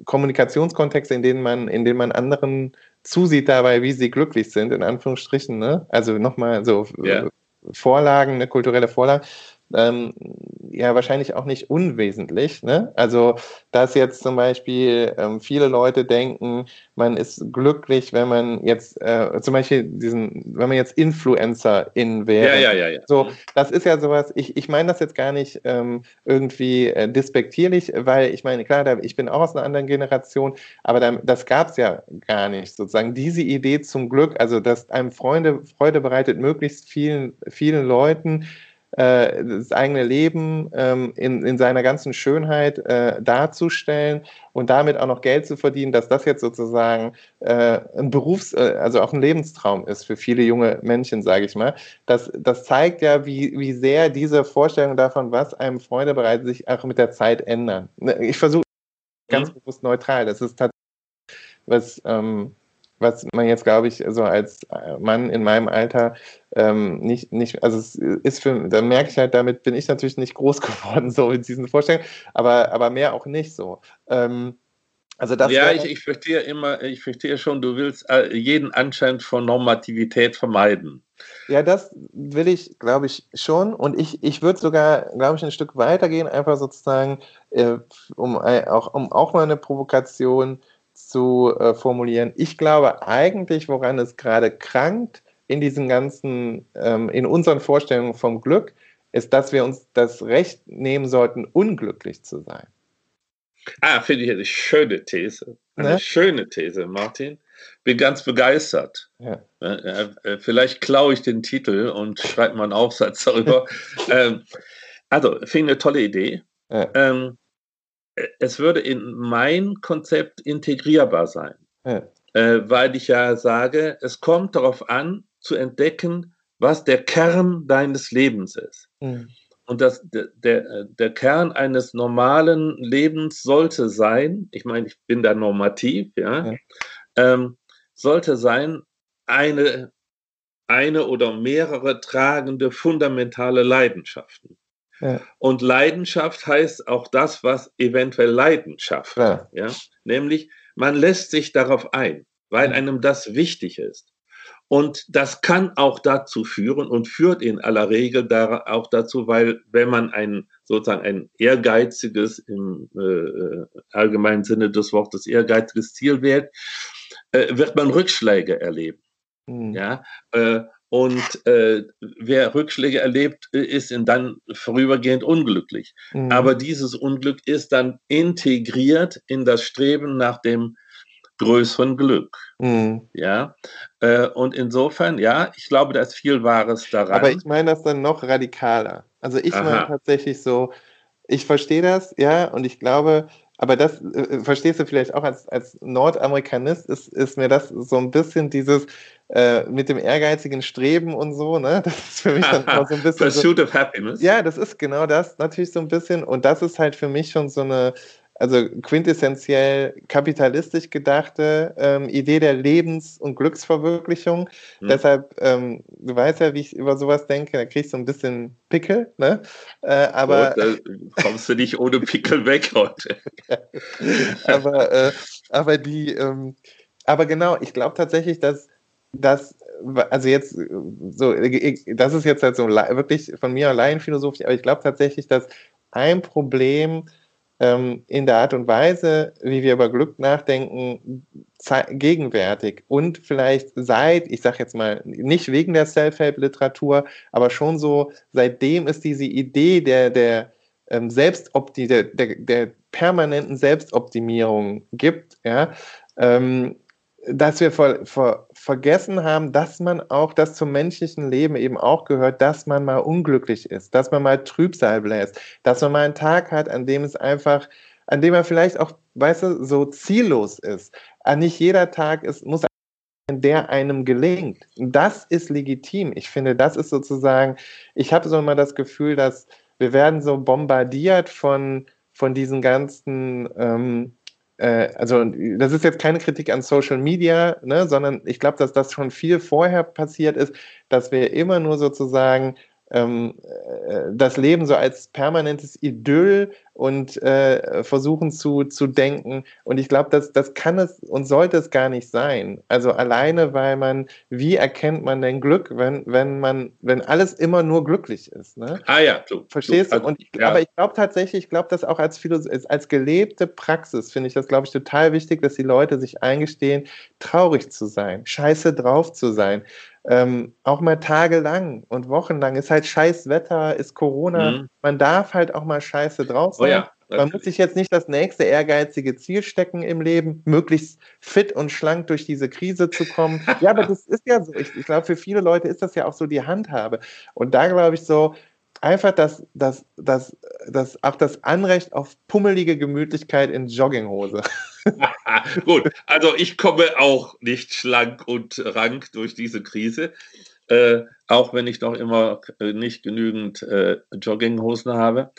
Kommunikationskontexte, in denen man, in denen man anderen zusieht dabei, wie sie glücklich sind, in Anführungsstrichen, ne? Also nochmal so yeah. Vorlagen, eine kulturelle Vorlage, ähm, ja wahrscheinlich auch nicht unwesentlich. Ne? Also, dass jetzt zum Beispiel ähm, viele Leute denken, man ist glücklich, wenn man jetzt äh, zum Beispiel diesen, wenn man jetzt Influencerin wäre. Ja, ja, ja, ja. So, das ist ja sowas, ich, ich meine das jetzt gar nicht ähm, irgendwie äh, despektierlich, weil ich meine, klar, da, ich bin auch aus einer anderen Generation, aber da, das gab es ja gar nicht, sozusagen. Diese Idee zum Glück, also dass einem Freunde, Freude bereitet, möglichst vielen, vielen Leuten, äh, das eigene Leben ähm, in, in seiner ganzen Schönheit äh, darzustellen und damit auch noch Geld zu verdienen, dass das jetzt sozusagen äh, ein Berufs-, äh, also auch ein Lebenstraum ist für viele junge Menschen, sage ich mal. Das, das zeigt ja, wie, wie sehr diese Vorstellung davon, was einem Freude bereitet, sich auch mit der Zeit ändern. Ne, ich versuche ganz mhm. bewusst neutral. Das ist tatsächlich was, ähm, was man jetzt, glaube ich, so als äh, Mann in meinem Alter ähm, nicht, nicht, also es ist für, da merke ich halt, damit bin ich natürlich nicht groß geworden, so in diesen Vorstellungen, aber, aber mehr auch nicht so. Ähm, also das ja, ich, ich verstehe immer, ich verstehe schon, du willst äh, jeden Anschein von Normativität vermeiden. Ja, das will ich, glaube ich, schon. Und ich, ich würde sogar, glaube ich, ein Stück weitergehen, einfach sozusagen, äh, um, auch, um auch mal eine Provokation zu äh, formulieren. Ich glaube eigentlich, woran es gerade krankt in diesen ganzen, ähm, in unseren Vorstellungen vom Glück, ist, dass wir uns das Recht nehmen sollten, unglücklich zu sein. Ah, finde ich eine schöne These. Eine ne? schöne These, Martin. Bin ganz begeistert. Ja. Äh, äh, vielleicht klaue ich den Titel und schreibe mal einen Aufsatz darüber. ähm, also, finde ich eine tolle Idee. Ja. Ähm, es würde in mein Konzept integrierbar sein, ja. äh, weil ich ja sage, es kommt darauf an, zu entdecken, was der Kern deines Lebens ist. Mhm. Und das, der, der, der Kern eines normalen Lebens sollte sein, ich meine, ich bin da normativ, ja, ja. Ähm, sollte sein, eine, eine oder mehrere tragende fundamentale Leidenschaften. Und Leidenschaft heißt auch das, was eventuell Leidenschaft, ja. ja. Nämlich, man lässt sich darauf ein, weil einem das wichtig ist. Und das kann auch dazu führen und führt in aller Regel da, auch dazu, weil wenn man ein sozusagen ein ehrgeiziges, im äh, allgemeinen Sinne des Wortes ehrgeiziges Ziel wählt, äh, wird man Rückschläge erleben. Mhm. Ja, äh, und äh, wer Rückschläge erlebt, ist dann vorübergehend unglücklich. Mhm. Aber dieses Unglück ist dann integriert in das Streben nach dem größeren Glück. Mhm. Ja, äh, und insofern, ja, ich glaube, da ist viel Wahres daran. Aber ich meine das dann noch radikaler. Also ich meine tatsächlich so, ich verstehe das, ja, und ich glaube, aber das äh, verstehst du vielleicht auch als, als Nordamerikanist, ist, ist mir das so ein bisschen dieses äh, mit dem ehrgeizigen Streben und so, ne? Das ist für mich dann auch so ein bisschen. Pursuit so, of Happiness. Ja, das ist genau das natürlich so ein bisschen. Und das ist halt für mich schon so eine, also quintessentiell kapitalistisch gedachte ähm, Idee der Lebens- und Glücksverwirklichung. Hm. Deshalb, ähm, du weißt ja, wie ich über sowas denke, da kriegst du ein bisschen Pickel, ne? Äh, aber oh, kommst du nicht ohne Pickel weg heute. aber, äh, aber die, ähm, aber genau, ich glaube tatsächlich, dass das also jetzt so, das ist jetzt halt so wirklich von mir allein philosophisch, aber ich glaube tatsächlich, dass ein Problem ähm, in der Art und Weise, wie wir über Glück nachdenken, gegenwärtig und vielleicht seit, ich sage jetzt mal, nicht wegen der Self-Help-Literatur, aber schon so, seitdem es diese Idee der, der ähm, Selbstopti der, der, der permanenten Selbstoptimierung gibt, ja, ähm, dass wir ver, ver, vergessen haben, dass man auch, das zum menschlichen Leben eben auch gehört, dass man mal unglücklich ist, dass man mal Trübsal bläst, dass man mal einen Tag hat, an dem es einfach, an dem er vielleicht auch, weißt du, so ziellos ist. An nicht jeder Tag ist, muss der einem gelingt. Das ist legitim. Ich finde, das ist sozusagen, ich habe so immer das Gefühl, dass wir werden so bombardiert von, von diesen ganzen ähm, äh, also das ist jetzt keine Kritik an Social Media, ne, sondern ich glaube, dass das schon viel vorher passiert ist, dass wir immer nur sozusagen ähm, äh, das Leben so als permanentes Idyll und äh, versuchen zu, zu denken. Und ich glaube, das, das kann es und sollte es gar nicht sein. Also alleine, weil man, wie erkennt man denn Glück, wenn, wenn man, wenn alles immer nur glücklich ist? Ne? Ah ja, du. Verstehst du? Also, und ich, ja. Aber ich glaube tatsächlich, ich glaube, dass auch als, als gelebte Praxis finde ich das, glaube ich, total wichtig, dass die Leute sich eingestehen, traurig zu sein, scheiße drauf zu sein ähm, auch mal tagelang und wochenlang ist halt scheiß Wetter, ist Corona. Mhm. Man darf halt auch mal scheiße drauf sein. Oh ja, Man muss sich jetzt nicht das nächste ehrgeizige Ziel stecken im Leben, möglichst fit und schlank durch diese Krise zu kommen. ja, aber das ist ja so. Ich, ich glaube, für viele Leute ist das ja auch so die Handhabe. Und da glaube ich so, einfach das, das, das, das, auch das Anrecht auf pummelige Gemütlichkeit in Jogginghose. Gut, also ich komme auch nicht schlank und rank durch diese Krise, äh, auch wenn ich noch immer äh, nicht genügend äh, Jogginghosen habe.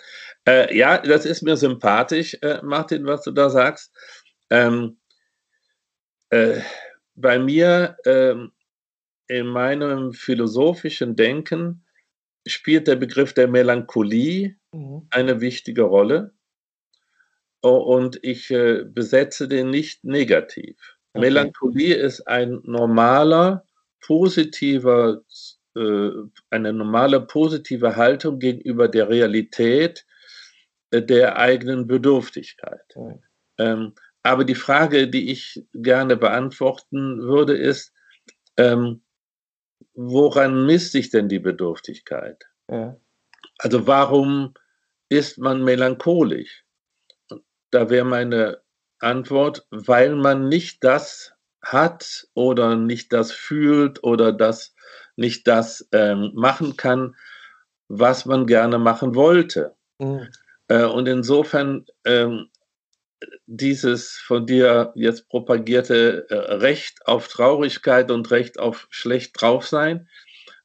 Äh, ja, das ist mir sympathisch, äh, Martin, was du da sagst. Ähm, äh, bei mir ähm, in meinem philosophischen Denken spielt der Begriff der Melancholie mhm. eine wichtige Rolle. Und ich besetze den nicht negativ. Okay. Melancholie ist ein normaler, positiver, äh, eine normale positive Haltung gegenüber der Realität äh, der eigenen Bedürftigkeit. Okay. Ähm, aber die Frage, die ich gerne beantworten würde, ist, ähm, woran misst sich denn die Bedürftigkeit? Ja. Also warum ist man melancholisch? Da wäre meine Antwort, weil man nicht das hat oder nicht das fühlt oder das nicht das ähm, machen kann, was man gerne machen wollte. Mhm. Äh, und insofern ähm, dieses von dir jetzt propagierte äh, Recht auf Traurigkeit und Recht auf schlecht drauf sein,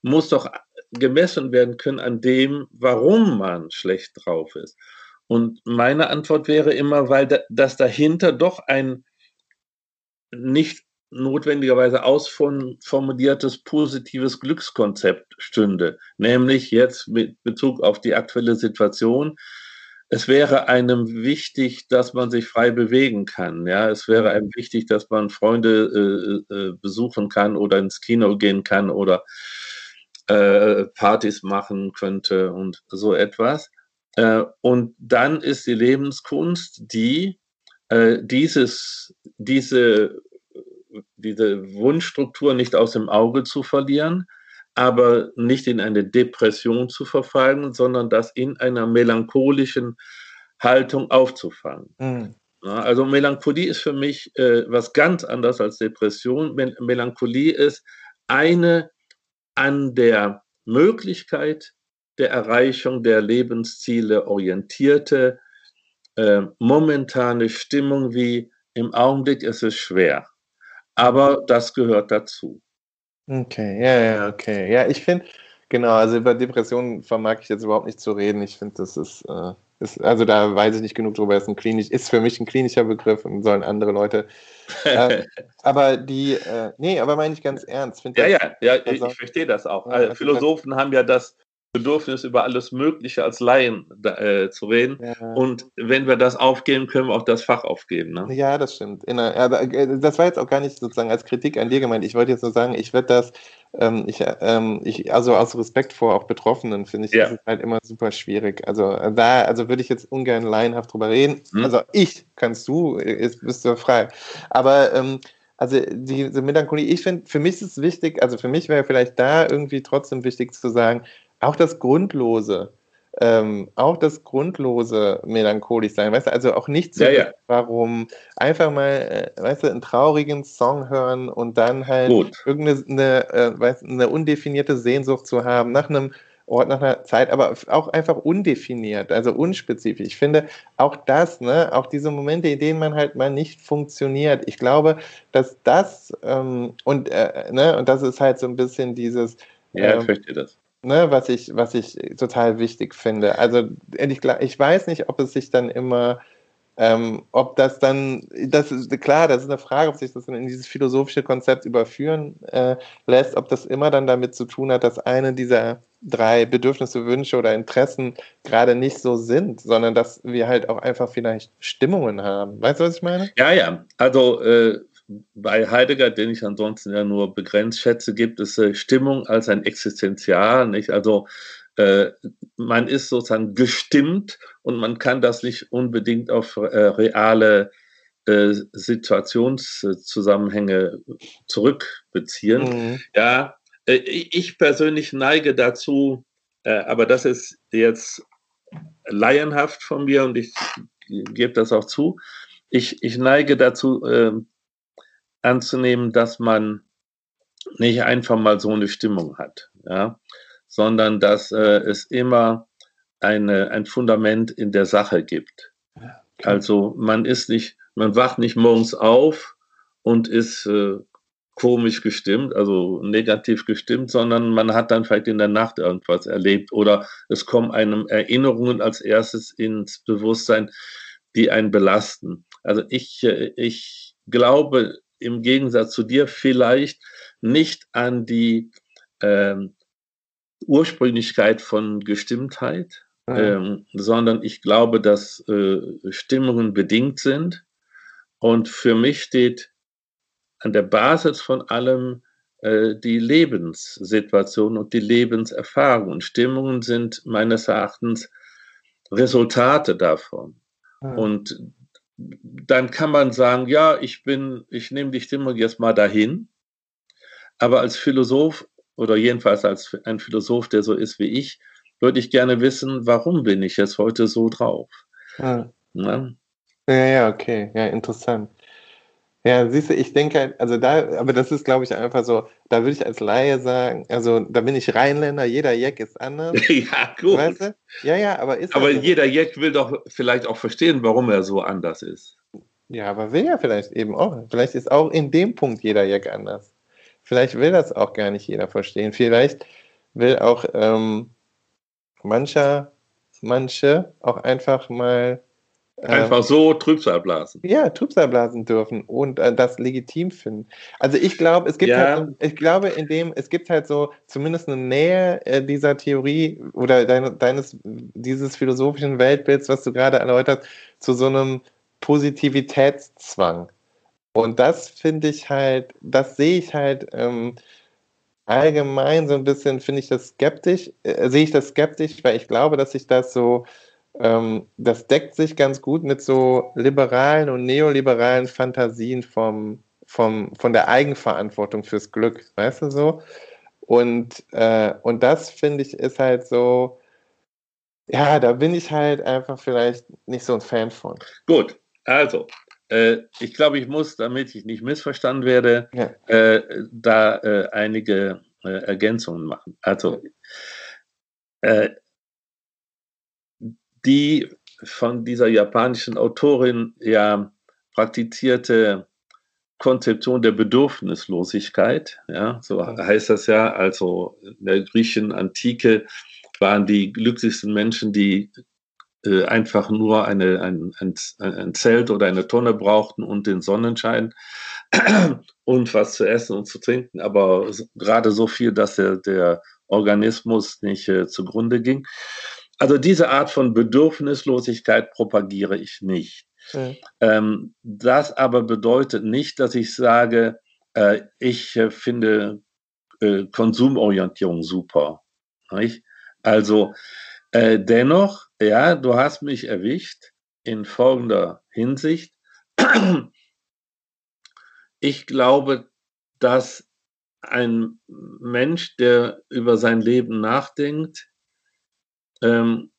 muss doch gemessen werden können an dem, warum man schlecht drauf ist. Und meine Antwort wäre immer, weil da, das dahinter doch ein nicht notwendigerweise ausformuliertes positives Glückskonzept stünde, nämlich jetzt mit Bezug auf die aktuelle Situation es wäre einem wichtig, dass man sich frei bewegen kann. Ja, es wäre einem wichtig, dass man Freunde äh, äh, besuchen kann oder ins Kino gehen kann oder äh, Partys machen könnte und so etwas. Äh, und dann ist die Lebenskunst, die äh, dieses, diese, diese Wunschstruktur nicht aus dem Auge zu verlieren, aber nicht in eine Depression zu verfallen, sondern das in einer melancholischen Haltung aufzufangen. Mhm. Also Melancholie ist für mich äh, was ganz anderes als Depression. Mel Melancholie ist eine an der Möglichkeit der Erreichung der Lebensziele orientierte, äh, momentane Stimmung wie im Augenblick ist es schwer. Aber das gehört dazu. Okay, ja, ja, okay. Ja, ich finde, genau, also über Depressionen vermag ich jetzt überhaupt nicht zu reden. Ich finde, das ist, äh, ist, also da weiß ich nicht genug drüber, ist ein klinisch, ist für mich ein klinischer Begriff und sollen andere Leute. Äh, aber die, äh, nee, aber meine ich ganz ernst. ja, ja, ja, ich, ich verstehe das auch. Ja, also Philosophen haben ja das Bedürfnis, über alles Mögliche als Laien äh, zu reden. Ja. Und wenn wir das aufgeben, können wir auch das Fach aufgeben. Ne? Ja, das stimmt. Der, aber äh, das war jetzt auch gar nicht sozusagen als Kritik an dir gemeint. Ich wollte jetzt nur sagen, ich werde das, ähm, ich, ähm, ich, also aus Respekt vor auch Betroffenen finde ich ja. das halt immer super schwierig. Also äh, da, also würde ich jetzt ungern laienhaft drüber reden. Hm. Also ich, kannst du, ist, bist du frei. Aber ähm, also diese Melancholie, ich finde, für mich ist es wichtig, also für mich wäre vielleicht da irgendwie trotzdem wichtig zu sagen, auch das Grundlose, ähm, auch das grundlose melancholisch sein, weißt du, also auch nicht so, ja, ja. warum einfach mal, äh, weißt du, einen traurigen Song hören und dann halt Gut. irgendeine äh, weißt, eine undefinierte Sehnsucht zu haben nach einem Ort, nach einer Zeit, aber auch einfach undefiniert, also unspezifisch. Ich finde auch das, ne, auch diese Momente, in denen man halt mal nicht funktioniert. Ich glaube, dass das ähm, und äh, ne, und das ist halt so ein bisschen dieses. Ja, ich ähm, verstehe das ne, was ich, was ich total wichtig finde. Also ich, ich weiß nicht, ob es sich dann immer, ähm, ob das dann, das ist klar, das ist eine Frage, ob sich das dann in dieses philosophische Konzept überführen äh, lässt, ob das immer dann damit zu tun hat, dass eine dieser drei Bedürfnisse, Wünsche oder Interessen gerade nicht so sind, sondern dass wir halt auch einfach vielleicht Stimmungen haben. Weißt du, was ich meine? Ja, ja. Also äh, bei Heidegger, den ich ansonsten ja nur begrenzt schätze, gibt es äh, Stimmung als ein Existenzial, nicht? Also äh, man ist sozusagen gestimmt und man kann das nicht unbedingt auf äh, reale äh, Situationszusammenhänge zurückbeziehen. Mhm. Ja, äh, ich persönlich neige dazu, äh, aber das ist jetzt laienhaft von mir und ich gebe das auch zu. Ich, ich neige dazu, ähm, anzunehmen, dass man nicht einfach mal so eine Stimmung hat, ja, sondern dass äh, es immer eine, ein Fundament in der Sache gibt. Okay. Also man ist nicht, man wacht nicht morgens auf und ist äh, komisch gestimmt, also negativ gestimmt, sondern man hat dann vielleicht in der Nacht irgendwas erlebt oder es kommen einem Erinnerungen als erstes ins Bewusstsein, die einen belasten. Also ich, äh, ich glaube im Gegensatz zu dir vielleicht nicht an die ähm, Ursprünglichkeit von Gestimmtheit, mhm. ähm, sondern ich glaube, dass äh, Stimmungen bedingt sind. Und für mich steht an der Basis von allem äh, die Lebenssituation und die Lebenserfahrung. Und Stimmungen sind meines Erachtens Resultate davon. Mhm. Und dann kann man sagen, ja, ich bin, ich nehme die Stimmung jetzt mal dahin. Aber als Philosoph oder jedenfalls als ein Philosoph, der so ist wie ich, würde ich gerne wissen, warum bin ich jetzt heute so drauf? Ja, ja, ja okay, ja, interessant. Ja, siehst du, ich denke halt, also da, aber das ist, glaube ich, einfach so, da würde ich als Laie sagen, also da bin ich Rheinländer, jeder Jack ist anders. ja, gut. Weißt du? Ja, ja, aber ist Aber jeder Jack will doch vielleicht auch verstehen, warum er so anders ist. Ja, aber will ja vielleicht eben auch. Vielleicht ist auch in dem Punkt jeder Jack anders. Vielleicht will das auch gar nicht jeder verstehen. Vielleicht will auch ähm, mancher, manche auch einfach mal Einfach so Trübsal blasen. Ja, Trübsal blasen dürfen und äh, das legitim finden. Also ich glaube, es gibt ja. halt, ich glaube, in dem, es gibt halt so zumindest eine Nähe äh, dieser Theorie oder dein, deines, dieses philosophischen Weltbilds, was du gerade erläutert, zu so einem Positivitätszwang. Und das finde ich halt, das sehe ich halt ähm, allgemein so ein bisschen, finde ich das skeptisch, äh, sehe ich das skeptisch, weil ich glaube, dass sich das so ähm, das deckt sich ganz gut mit so liberalen und neoliberalen Fantasien vom, vom, von der Eigenverantwortung fürs Glück, weißt du so? Und, äh, und das finde ich ist halt so, ja, da bin ich halt einfach vielleicht nicht so ein Fan von. Gut, also, äh, ich glaube, ich muss, damit ich nicht missverstanden werde, ja. äh, da äh, einige äh, Ergänzungen machen. Also, äh, die von dieser japanischen Autorin ja praktizierte Konzeption der Bedürfnislosigkeit, ja, so heißt das ja, also in der griechischen Antike waren die glücklichsten Menschen, die äh, einfach nur eine, ein, ein, ein, Zelt oder eine Tonne brauchten und den Sonnenschein und was zu essen und zu trinken, aber gerade so viel, dass der, der Organismus nicht äh, zugrunde ging. Also diese Art von Bedürfnislosigkeit propagiere ich nicht. Mhm. Ähm, das aber bedeutet nicht, dass ich sage, äh, ich äh, finde äh, Konsumorientierung super. Nicht? Also dennoch, ja, du hast mich erwischt in folgender Hinsicht. Ich glaube, dass ein Mensch, der über sein Leben nachdenkt, ähm,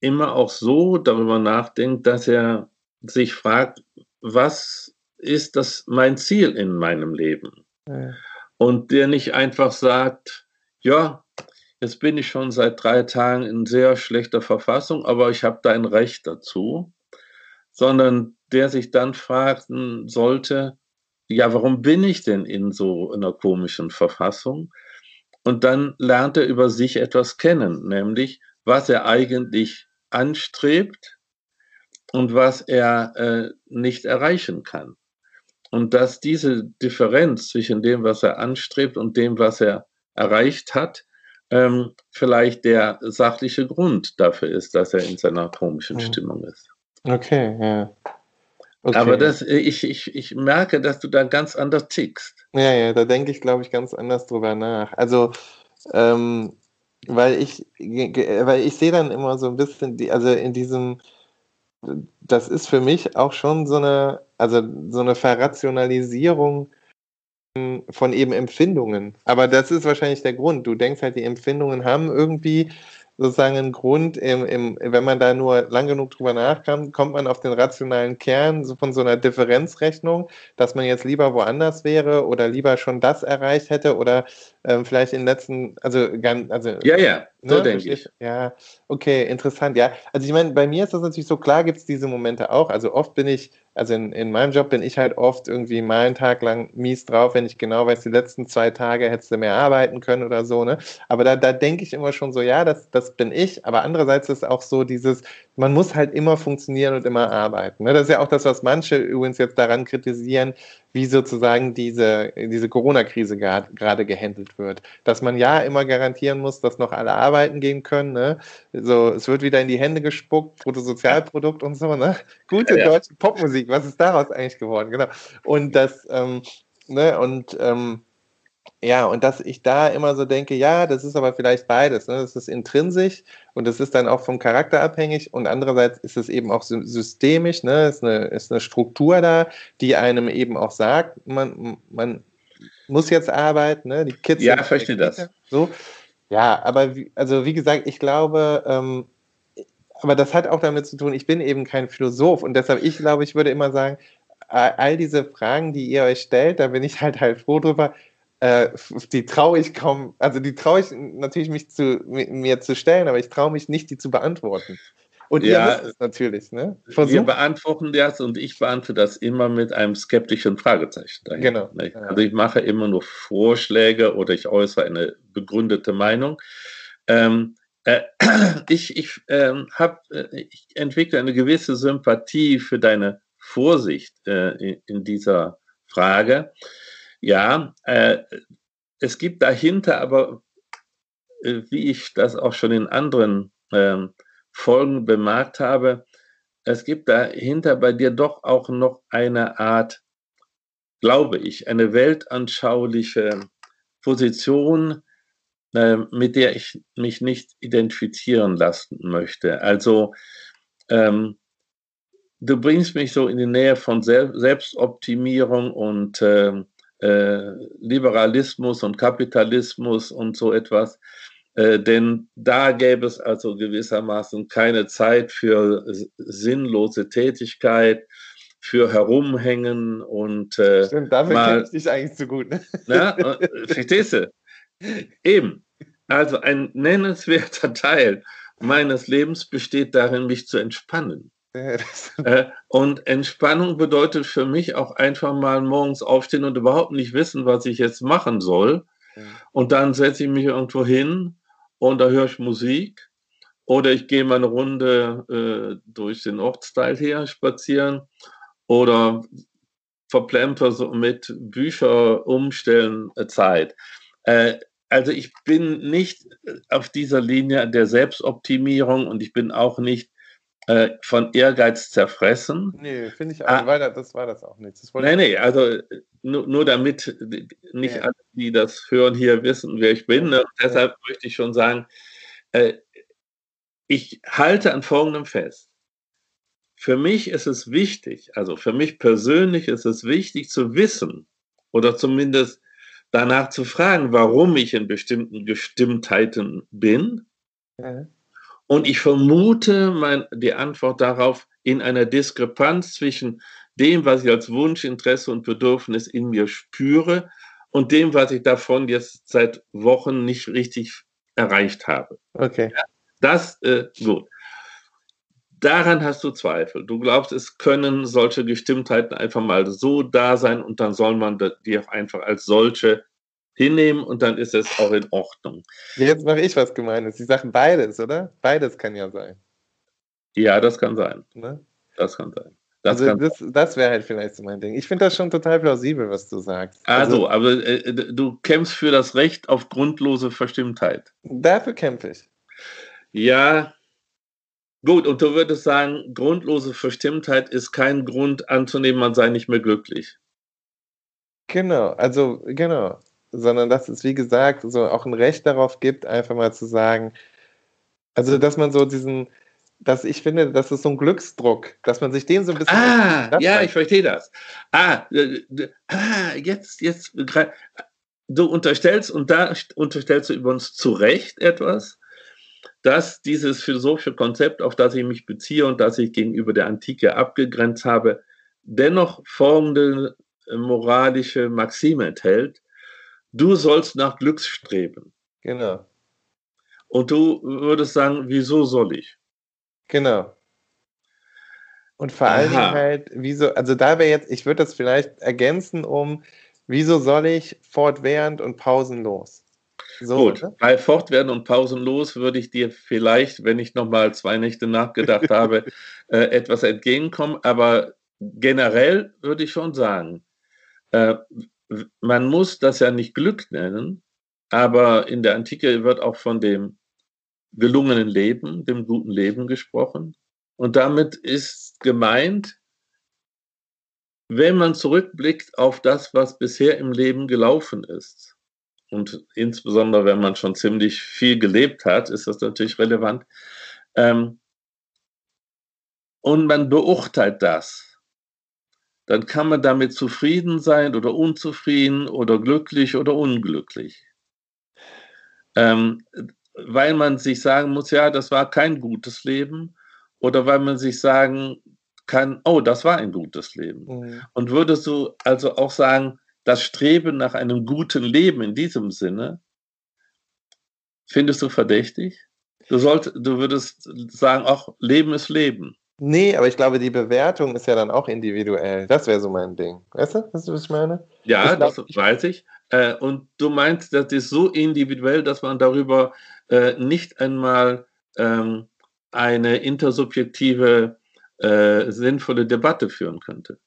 immer auch so darüber nachdenkt, dass er sich fragt, was ist das mein Ziel in meinem Leben? Ja. Und der nicht einfach sagt, ja, jetzt bin ich schon seit drei Tagen in sehr schlechter Verfassung, aber ich habe dein Recht dazu, sondern der sich dann fragen sollte, ja, warum bin ich denn in so einer komischen Verfassung? Und dann lernt er über sich etwas kennen, nämlich was er eigentlich anstrebt und was er äh, nicht erreichen kann. Und dass diese Differenz zwischen dem, was er anstrebt und dem, was er erreicht hat, ähm, vielleicht der sachliche Grund dafür ist, dass er in seiner komischen. Stimmung ist. Okay, ja. Okay. Aber das, ich, ich, ich merke, dass du da ganz anders tickst. Ja, ja, da denke ich, glaube ich, ganz anders drüber nach. Also, ähm, weil ich, weil ich sehe dann immer so ein bisschen, die, also in diesem, das ist für mich auch schon so eine, also so eine Verrationalisierung von eben Empfindungen. Aber das ist wahrscheinlich der Grund. Du denkst halt, die Empfindungen haben irgendwie sozusagen ein Grund, im, im, wenn man da nur lang genug drüber nachkommt, kommt man auf den rationalen Kern so von so einer Differenzrechnung, dass man jetzt lieber woanders wäre oder lieber schon das erreicht hätte oder ähm, vielleicht in den letzten, also ganz, also ja, ja, so ne, denke ich. Ja, okay, interessant. Ja, also ich meine, bei mir ist das natürlich so klar, gibt es diese Momente auch. Also oft bin ich also in, in meinem Job bin ich halt oft irgendwie mal einen Tag lang mies drauf, wenn ich genau weiß, die letzten zwei Tage hättest du mehr arbeiten können oder so, ne? Aber da, da denke ich immer schon so, ja, das, das bin ich. Aber andererseits ist auch so dieses, man muss halt immer funktionieren und immer arbeiten. Ne? Das ist ja auch das, was manche übrigens jetzt daran kritisieren, wie sozusagen diese, diese Corona-Krise gerade gehandelt wird. Dass man ja immer garantieren muss, dass noch alle arbeiten gehen können. Ne? So, es wird wieder in die Hände gespuckt, Bruttosozialprodukt und so. Ne? Gute ja, deutsche Popmusik, was ist daraus eigentlich geworden? Genau. Und das, ähm, ne, und ähm, ja, und dass ich da immer so denke, ja, das ist aber vielleicht beides. Ne? Das ist intrinsisch und das ist dann auch vom Charakter abhängig und andererseits ist es eben auch systemisch, ne? ist, eine, ist eine Struktur da, die einem eben auch sagt, man, man muss jetzt arbeiten, ne? die Kids. Ja, verstehe das. So. Ja, aber wie, also wie gesagt, ich glaube, ähm, aber das hat auch damit zu tun, ich bin eben kein Philosoph und deshalb, ich glaube, ich würde immer sagen, all diese Fragen, die ihr euch stellt, da bin ich halt halt froh drüber, äh, die traue ich kaum, also die traue ich natürlich mich zu, mir zu stellen, aber ich traue mich nicht, die zu beantworten. Und ja, ihr es natürlich, ne? Versuch. Wir beantworten das und ich beantworte das immer mit einem skeptischen Fragezeichen dahinter. Genau. Ja. Also ich mache immer nur Vorschläge oder ich äußere eine begründete Meinung. Ähm, Äh, ich ich, ähm, hab, äh, ich entwickle eine gewisse Sympathie für deine Vorsicht äh, in, in, dieser Frage. Ja, äh, es gibt dahinter aber, äh, wie ich das auch schon in anderen ähm, Folgen bemerkt habe, es gibt dahinter bei dir doch auch noch eine Art, glaube ich, eine weltanschauliche Position, äh, mit der ich mich nicht identifizieren lassen möchte. Also ähm, du bringst mich so in die Nähe von Sel Selbstoptimierung und äh, äh, Liberalismus und Kapitalismus und so etwas. Äh, denn da gäbe es also gewissermaßen keine Zeit für sinnlose Tätigkeit, für Herumhängen und äh, Stimmt, dafür mal, ich dich eigentlich zu gut. Ne? Na, äh, verstehst du? Eben. Also ein nennenswerter Teil meines Lebens besteht darin, mich zu entspannen. äh, und Entspannung bedeutet für mich auch einfach mal morgens aufstehen und überhaupt nicht wissen, was ich jetzt machen soll. Und dann setze ich mich irgendwo hin und da höre ich Musik oder ich gehe mal eine Runde äh, durch den Ortsteil hier spazieren oder verplemper so mit Bücher umstellen äh, Zeit. Äh, also ich bin nicht auf dieser Linie der Selbstoptimierung und ich bin auch nicht äh, von Ehrgeiz zerfressen. Nee, finde ich auch. Ah, war das, das, war das auch nicht. Das nee, nee, also äh, nur, nur damit nicht ja. alle, die das hören, hier wissen, wer ich bin. Ne? deshalb ja. möchte ich schon sagen, äh, ich halte an Folgendem fest. Für mich ist es wichtig, also für mich persönlich ist es wichtig zu wissen oder zumindest danach zu fragen, warum ich in bestimmten Gestimmtheiten bin. Ja. Und ich vermute mein, die Antwort darauf in einer Diskrepanz zwischen dem, was ich als Wunsch, Interesse und Bedürfnis in mir spüre und dem, was ich davon jetzt seit Wochen nicht richtig erreicht habe. Okay. Das, äh, gut. Daran hast du Zweifel. Du glaubst, es können solche Gestimmtheiten einfach mal so da sein und dann soll man die auch einfach als solche hinnehmen und dann ist es auch in Ordnung. Jetzt mache ich was Gemeines. Sie sagen beides, oder? Beides kann ja sein. Ja, das kann sein. Ne? Das kann sein. Das also das, das wäre halt vielleicht so mein Ding. Ich finde das schon total plausibel, was du sagst. Also, also aber äh, du kämpfst für das Recht auf grundlose Verstimmtheit. Dafür kämpfe ich. Ja, gut. Und du würdest sagen, grundlose Verstimmtheit ist kein Grund anzunehmen, man sei nicht mehr glücklich. Genau, also genau sondern dass es, wie gesagt, so auch ein Recht darauf gibt, einfach mal zu sagen, also dass man so diesen, dass ich finde, das ist so ein Glücksdruck, dass man sich den so ein bisschen. Ah, ja, ich verstehe das. Ah, ah, jetzt, jetzt, du unterstellst und da unterstellst du übrigens zu Recht etwas, dass dieses philosophische Konzept, auf das ich mich beziehe und das ich gegenüber der Antike abgegrenzt habe, dennoch folgende moralische Maxime enthält, du sollst nach Glück streben. Genau. Und du würdest sagen, wieso soll ich? Genau. Und vor allen Dingen halt, wieso, also da wäre jetzt, ich würde das vielleicht ergänzen um, wieso soll ich fortwährend und pausenlos? So, Gut, oder? bei fortwährend und pausenlos würde ich dir vielleicht, wenn ich nochmal zwei Nächte nachgedacht habe, äh, etwas entgegenkommen, aber generell würde ich schon sagen, äh, man muss das ja nicht Glück nennen, aber in der Antike wird auch von dem gelungenen Leben, dem guten Leben gesprochen. Und damit ist gemeint, wenn man zurückblickt auf das, was bisher im Leben gelaufen ist, und insbesondere wenn man schon ziemlich viel gelebt hat, ist das natürlich relevant, ähm, und man beurteilt das dann kann man damit zufrieden sein oder unzufrieden oder glücklich oder unglücklich. Ähm, weil man sich sagen muss, ja, das war kein gutes Leben oder weil man sich sagen kann, oh, das war ein gutes Leben. Mhm. Und würdest du also auch sagen, das Streben nach einem guten Leben in diesem Sinne, findest du verdächtig? Du, sollt, du würdest sagen, auch Leben ist Leben. Nee, aber ich glaube, die Bewertung ist ja dann auch individuell. Das wäre so mein Ding. Weißt du, was ich meine? Ja, ich glaub, das weiß ich. Äh, und du meinst, das ist so individuell, dass man darüber äh, nicht einmal ähm, eine intersubjektive, äh, sinnvolle Debatte führen könnte.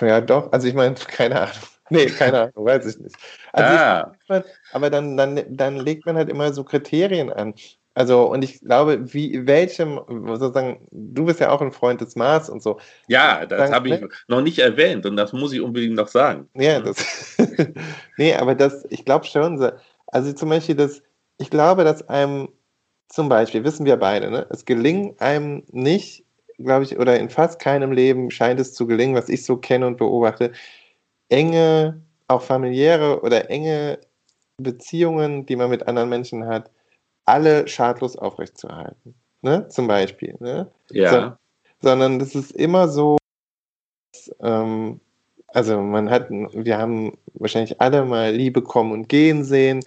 Ja, doch. Also ich meine, keine Ahnung. Nee, keine Ahnung, weiß ich nicht. Also ah. ich, aber dann, dann, dann legt man halt immer so Kriterien an. Also, und ich glaube, wie, welchem, sozusagen, du bist ja auch ein Freund des Mars und so. Ja, das habe ich ne? noch nicht erwähnt und das muss ich unbedingt noch sagen. Ja, das. nee, aber das, ich glaube schon, also zum Beispiel, das, ich glaube, dass einem, zum Beispiel, wissen wir beide, ne, es gelingt einem nicht, glaube ich, oder in fast keinem Leben scheint es zu gelingen, was ich so kenne und beobachte, enge, auch familiäre oder enge Beziehungen, die man mit anderen Menschen hat, alle schadlos aufrechtzuerhalten. Ne? Zum Beispiel. Ne? Ja. So, sondern das ist immer so, dass, ähm, also man hat, wir haben wahrscheinlich alle mal Liebe kommen und gehen sehen.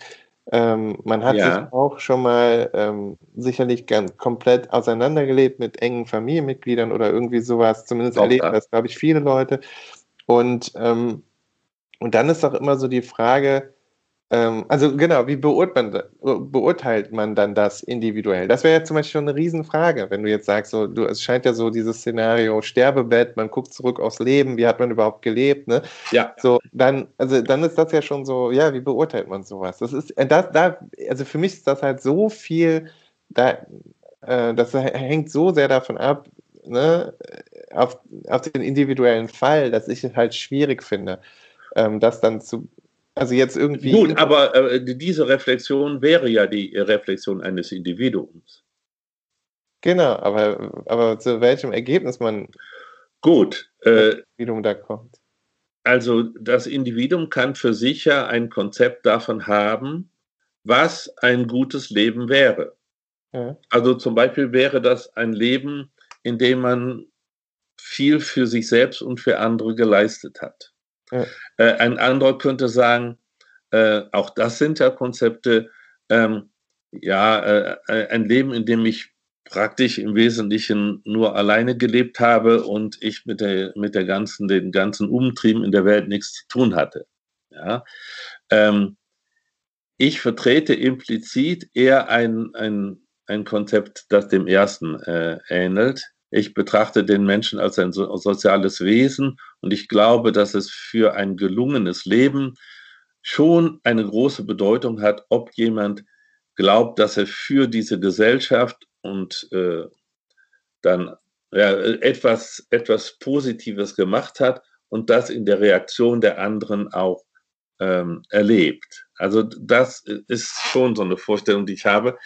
Ähm, man hat ja. sich auch schon mal ähm, sicherlich ganz komplett auseinandergelebt mit engen Familienmitgliedern oder irgendwie sowas. Zumindest erleben das, glaube ich, viele Leute. Und, ähm, und dann ist doch immer so die Frage, ähm, also genau, wie beurteilt man, dann das individuell? Das wäre ja zum Beispiel schon eine Riesenfrage, wenn du jetzt sagst, so, du, es scheint ja so dieses Szenario Sterbebett, man guckt zurück aufs Leben, wie hat man überhaupt gelebt, ne? Ja. So, dann, also dann ist das ja schon so, ja, wie beurteilt man sowas? Das ist, äh, das, da, also für mich ist das halt so viel, da, äh, das hängt so sehr davon ab, ne, auf, auf den individuellen Fall, dass ich es halt schwierig finde, ähm, das dann zu also jetzt irgendwie. Gut, aber äh, diese Reflexion wäre ja die Reflexion eines Individuums. Genau, aber, aber zu welchem Ergebnis man Gut, äh, Individuum da kommt. Also das Individuum kann für sich ja ein Konzept davon haben, was ein gutes Leben wäre. Ja. Also zum Beispiel wäre das ein Leben, in dem man viel für sich selbst und für andere geleistet hat. Ja. Äh, ein anderer könnte sagen, äh, auch das sind ja Konzepte, ähm, ja, äh, äh, ein Leben, in dem ich praktisch im Wesentlichen nur alleine gelebt habe und ich mit der, mit der ganzen, den ganzen Umtrieben in der Welt nichts zu tun hatte. Ja. Ähm, ich vertrete implizit eher ein, ein, ein Konzept, das dem ersten äh, ähnelt. Ich betrachte den Menschen als ein so, soziales Wesen und ich glaube, dass es für ein gelungenes Leben schon eine große Bedeutung hat, ob jemand glaubt, dass er für diese Gesellschaft und äh, dann ja, etwas, etwas Positives gemacht hat und das in der Reaktion der anderen auch ähm, erlebt. Also das ist schon so eine Vorstellung, die ich habe.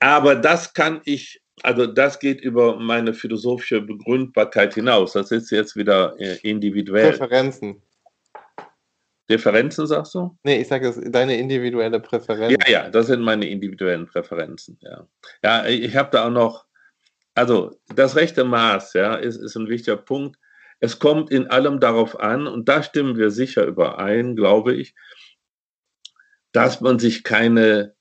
Aber das kann ich also das geht über meine philosophische Begründbarkeit hinaus. Das ist jetzt wieder äh, individuell. Präferenzen. Differenzen, sagst du? Nee, ich sage das deine individuelle Präferenz. Ja, ja, das sind meine individuellen Präferenzen, ja. Ja, ich habe da auch noch, also das rechte Maß, ja, ist, ist ein wichtiger Punkt. Es kommt in allem darauf an, und da stimmen wir sicher überein, glaube ich, dass man sich keine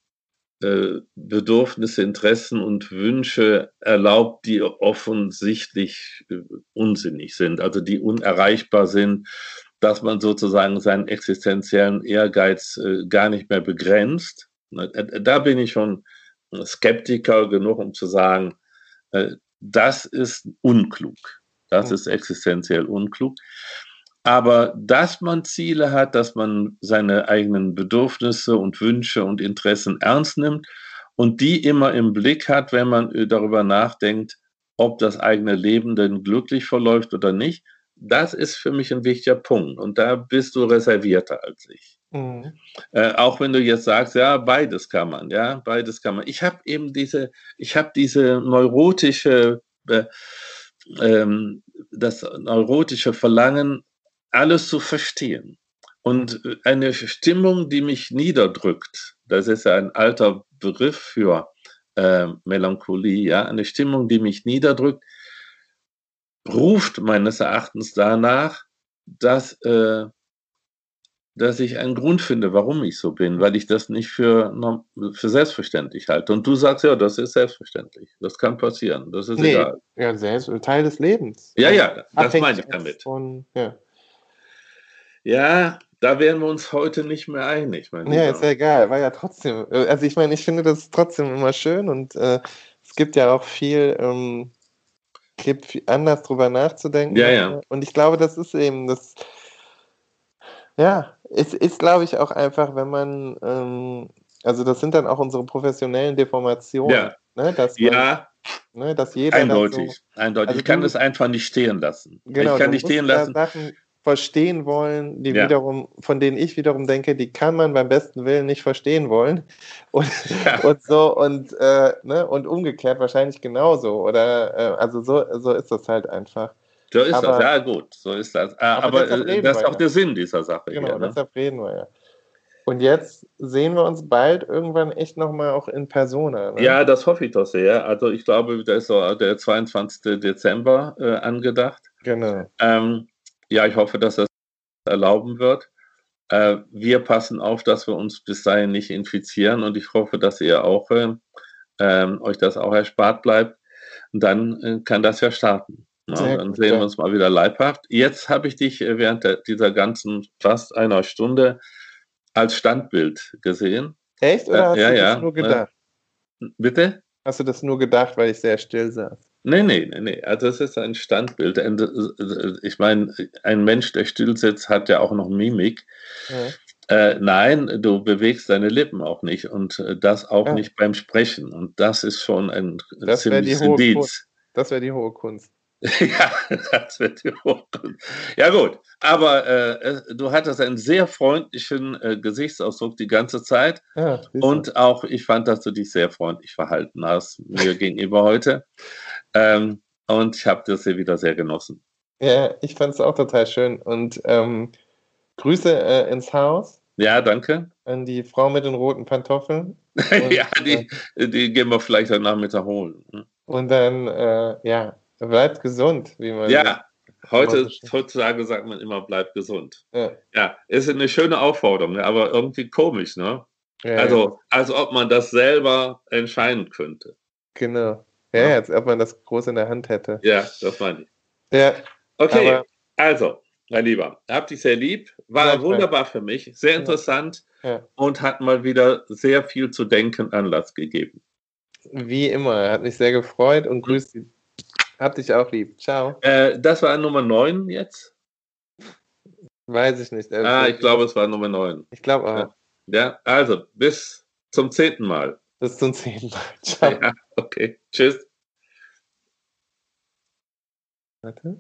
Bedürfnisse, Interessen und Wünsche erlaubt, die offensichtlich äh, unsinnig sind, also die unerreichbar sind, dass man sozusagen seinen existenziellen Ehrgeiz äh, gar nicht mehr begrenzt. Da bin ich schon Skeptiker genug, um zu sagen, das ist unklug. Das ist existenziell unklug. Aber dass man Ziele hat, dass man seine eigenen Bedürfnisse und Wünsche und Interessen ernst nimmt und die immer im Blick hat, wenn man äh, darüber nachdenkt, ob das eigene Leben denn glücklich verläuft oder nicht, das ist für mich ein wichtiger Punkt. Und da bist du reservierter als ich. Mhm. Äh, auch wenn du jetzt sagst, ja, beides kann man, ja, beides kann man. Ich habe eben diese, ich habe diese neurotische, äh, ähm, das neurotische Verlangen, alles zu verstehen. Und eine Stimmung, die mich niederdrückt, das ist ein alter Begriff für äh, Melancholie, ja, eine Stimmung, die mich niederdrückt, ruft meines Erachtens danach, dass, äh, dass ich einen Grund finde, warum ich so bin, weil ich das nicht für, für selbstverständlich halte. Und du sagst ja, das ist selbstverständlich. Das kann passieren. Das ist nee, egal. Ja, selbst, Teil des Lebens. Ja, ja, das meine ich damit. Von, ja. Ja, da wären wir uns heute nicht mehr einig. Mein ja, ist ja egal, war ja trotzdem. Äh, also ich meine, ich finde das trotzdem immer schön und äh, es gibt ja auch viel, ähm, gibt viel anders drüber nachzudenken. Ja, ja. Und ich glaube, das ist eben das. Ja, es ist, glaube ich, auch einfach, wenn man, ähm, also das sind dann auch unsere professionellen Deformationen. Ja, ne, dass man, ja. Ne, dass jeder eindeutig, so, eindeutig. Also ich kann das einfach nicht stehen lassen. Genau, ich kann nicht stehen lassen. Sachen verstehen wollen, die ja. wiederum, von denen ich wiederum denke, die kann man beim besten Willen nicht verstehen wollen. Und, ja. und so und, äh, ne, und umgekehrt wahrscheinlich genauso. Oder äh, also so, so ist das halt einfach. So ist aber, das, ja gut, so ist das. Aber, aber äh, das ist auch ja. der Sinn dieser Sache. Genau, hier, ne? deshalb reden wir ja. Und jetzt sehen wir uns bald irgendwann echt nochmal auch in Persona. Ne? Ja, das hoffe ich doch sehr. Also ich glaube, da ist so der 22. Dezember äh, angedacht. Genau. Ähm, ja, ich hoffe, dass das erlauben wird. Äh, wir passen auf, dass wir uns bis dahin nicht infizieren und ich hoffe, dass ihr auch äh, euch das auch erspart bleibt. Und dann äh, kann das ja starten. Ja, dann gut, sehen ja. wir uns mal wieder leibhaft. Jetzt habe ich dich äh, während der, dieser ganzen fast einer Stunde als Standbild gesehen. Echt? Oder hast ja, du das ja, nur gedacht? Bitte? Hast du das nur gedacht, weil ich sehr still saß? Nee, nee, nee, nee. Also es ist ein Standbild. Ich meine, ein Mensch, der still sitzt, hat ja auch noch Mimik. Ja. Äh, nein, du bewegst deine Lippen auch nicht und äh, das auch ja. nicht beim Sprechen. Und das ist schon ein das ziemliches Indiz. Das wäre die hohe Kunst. ja, das wird Ja, gut. Aber äh, du hattest einen sehr freundlichen äh, Gesichtsausdruck die ganze Zeit. Ja, und auch, ich fand, dass du dich sehr freundlich verhalten hast mir gegenüber heute. Ähm, und ich habe das hier wieder sehr genossen. Ja, ich fand es auch total schön. Und ähm, Grüße äh, ins Haus. Ja, danke. An die Frau mit den roten Pantoffeln. Und, ja, die, äh, die gehen wir vielleicht heute Nachmittag holen. Und dann, äh, ja, Bleibt gesund, wie man. Ja, heute, heutzutage sagt man immer, bleibt gesund. Ja. ja, ist eine schöne Aufforderung, ne, aber irgendwie komisch, ne? Ja, also, ja. als ob man das selber entscheiden könnte. Genau. Ja, ja, als ob man das groß in der Hand hätte. Ja, das meine ich. Ja. Okay, also, mein Lieber, hab dich sehr lieb. War wunderbar für mich, sehr interessant und hat mal wieder sehr viel zu denken Anlass gegeben. Wie immer, hat mich sehr gefreut und grüßt die hab dich auch lieb. Ciao. Äh, das war Nummer 9 jetzt? Weiß ich nicht. Ah, ich glaube, es war Nummer 9. Ich glaube auch. Ja. ja, also bis zum zehnten Mal. Bis zum zehnten Mal. Ciao. Ja, okay. Tschüss. Warte.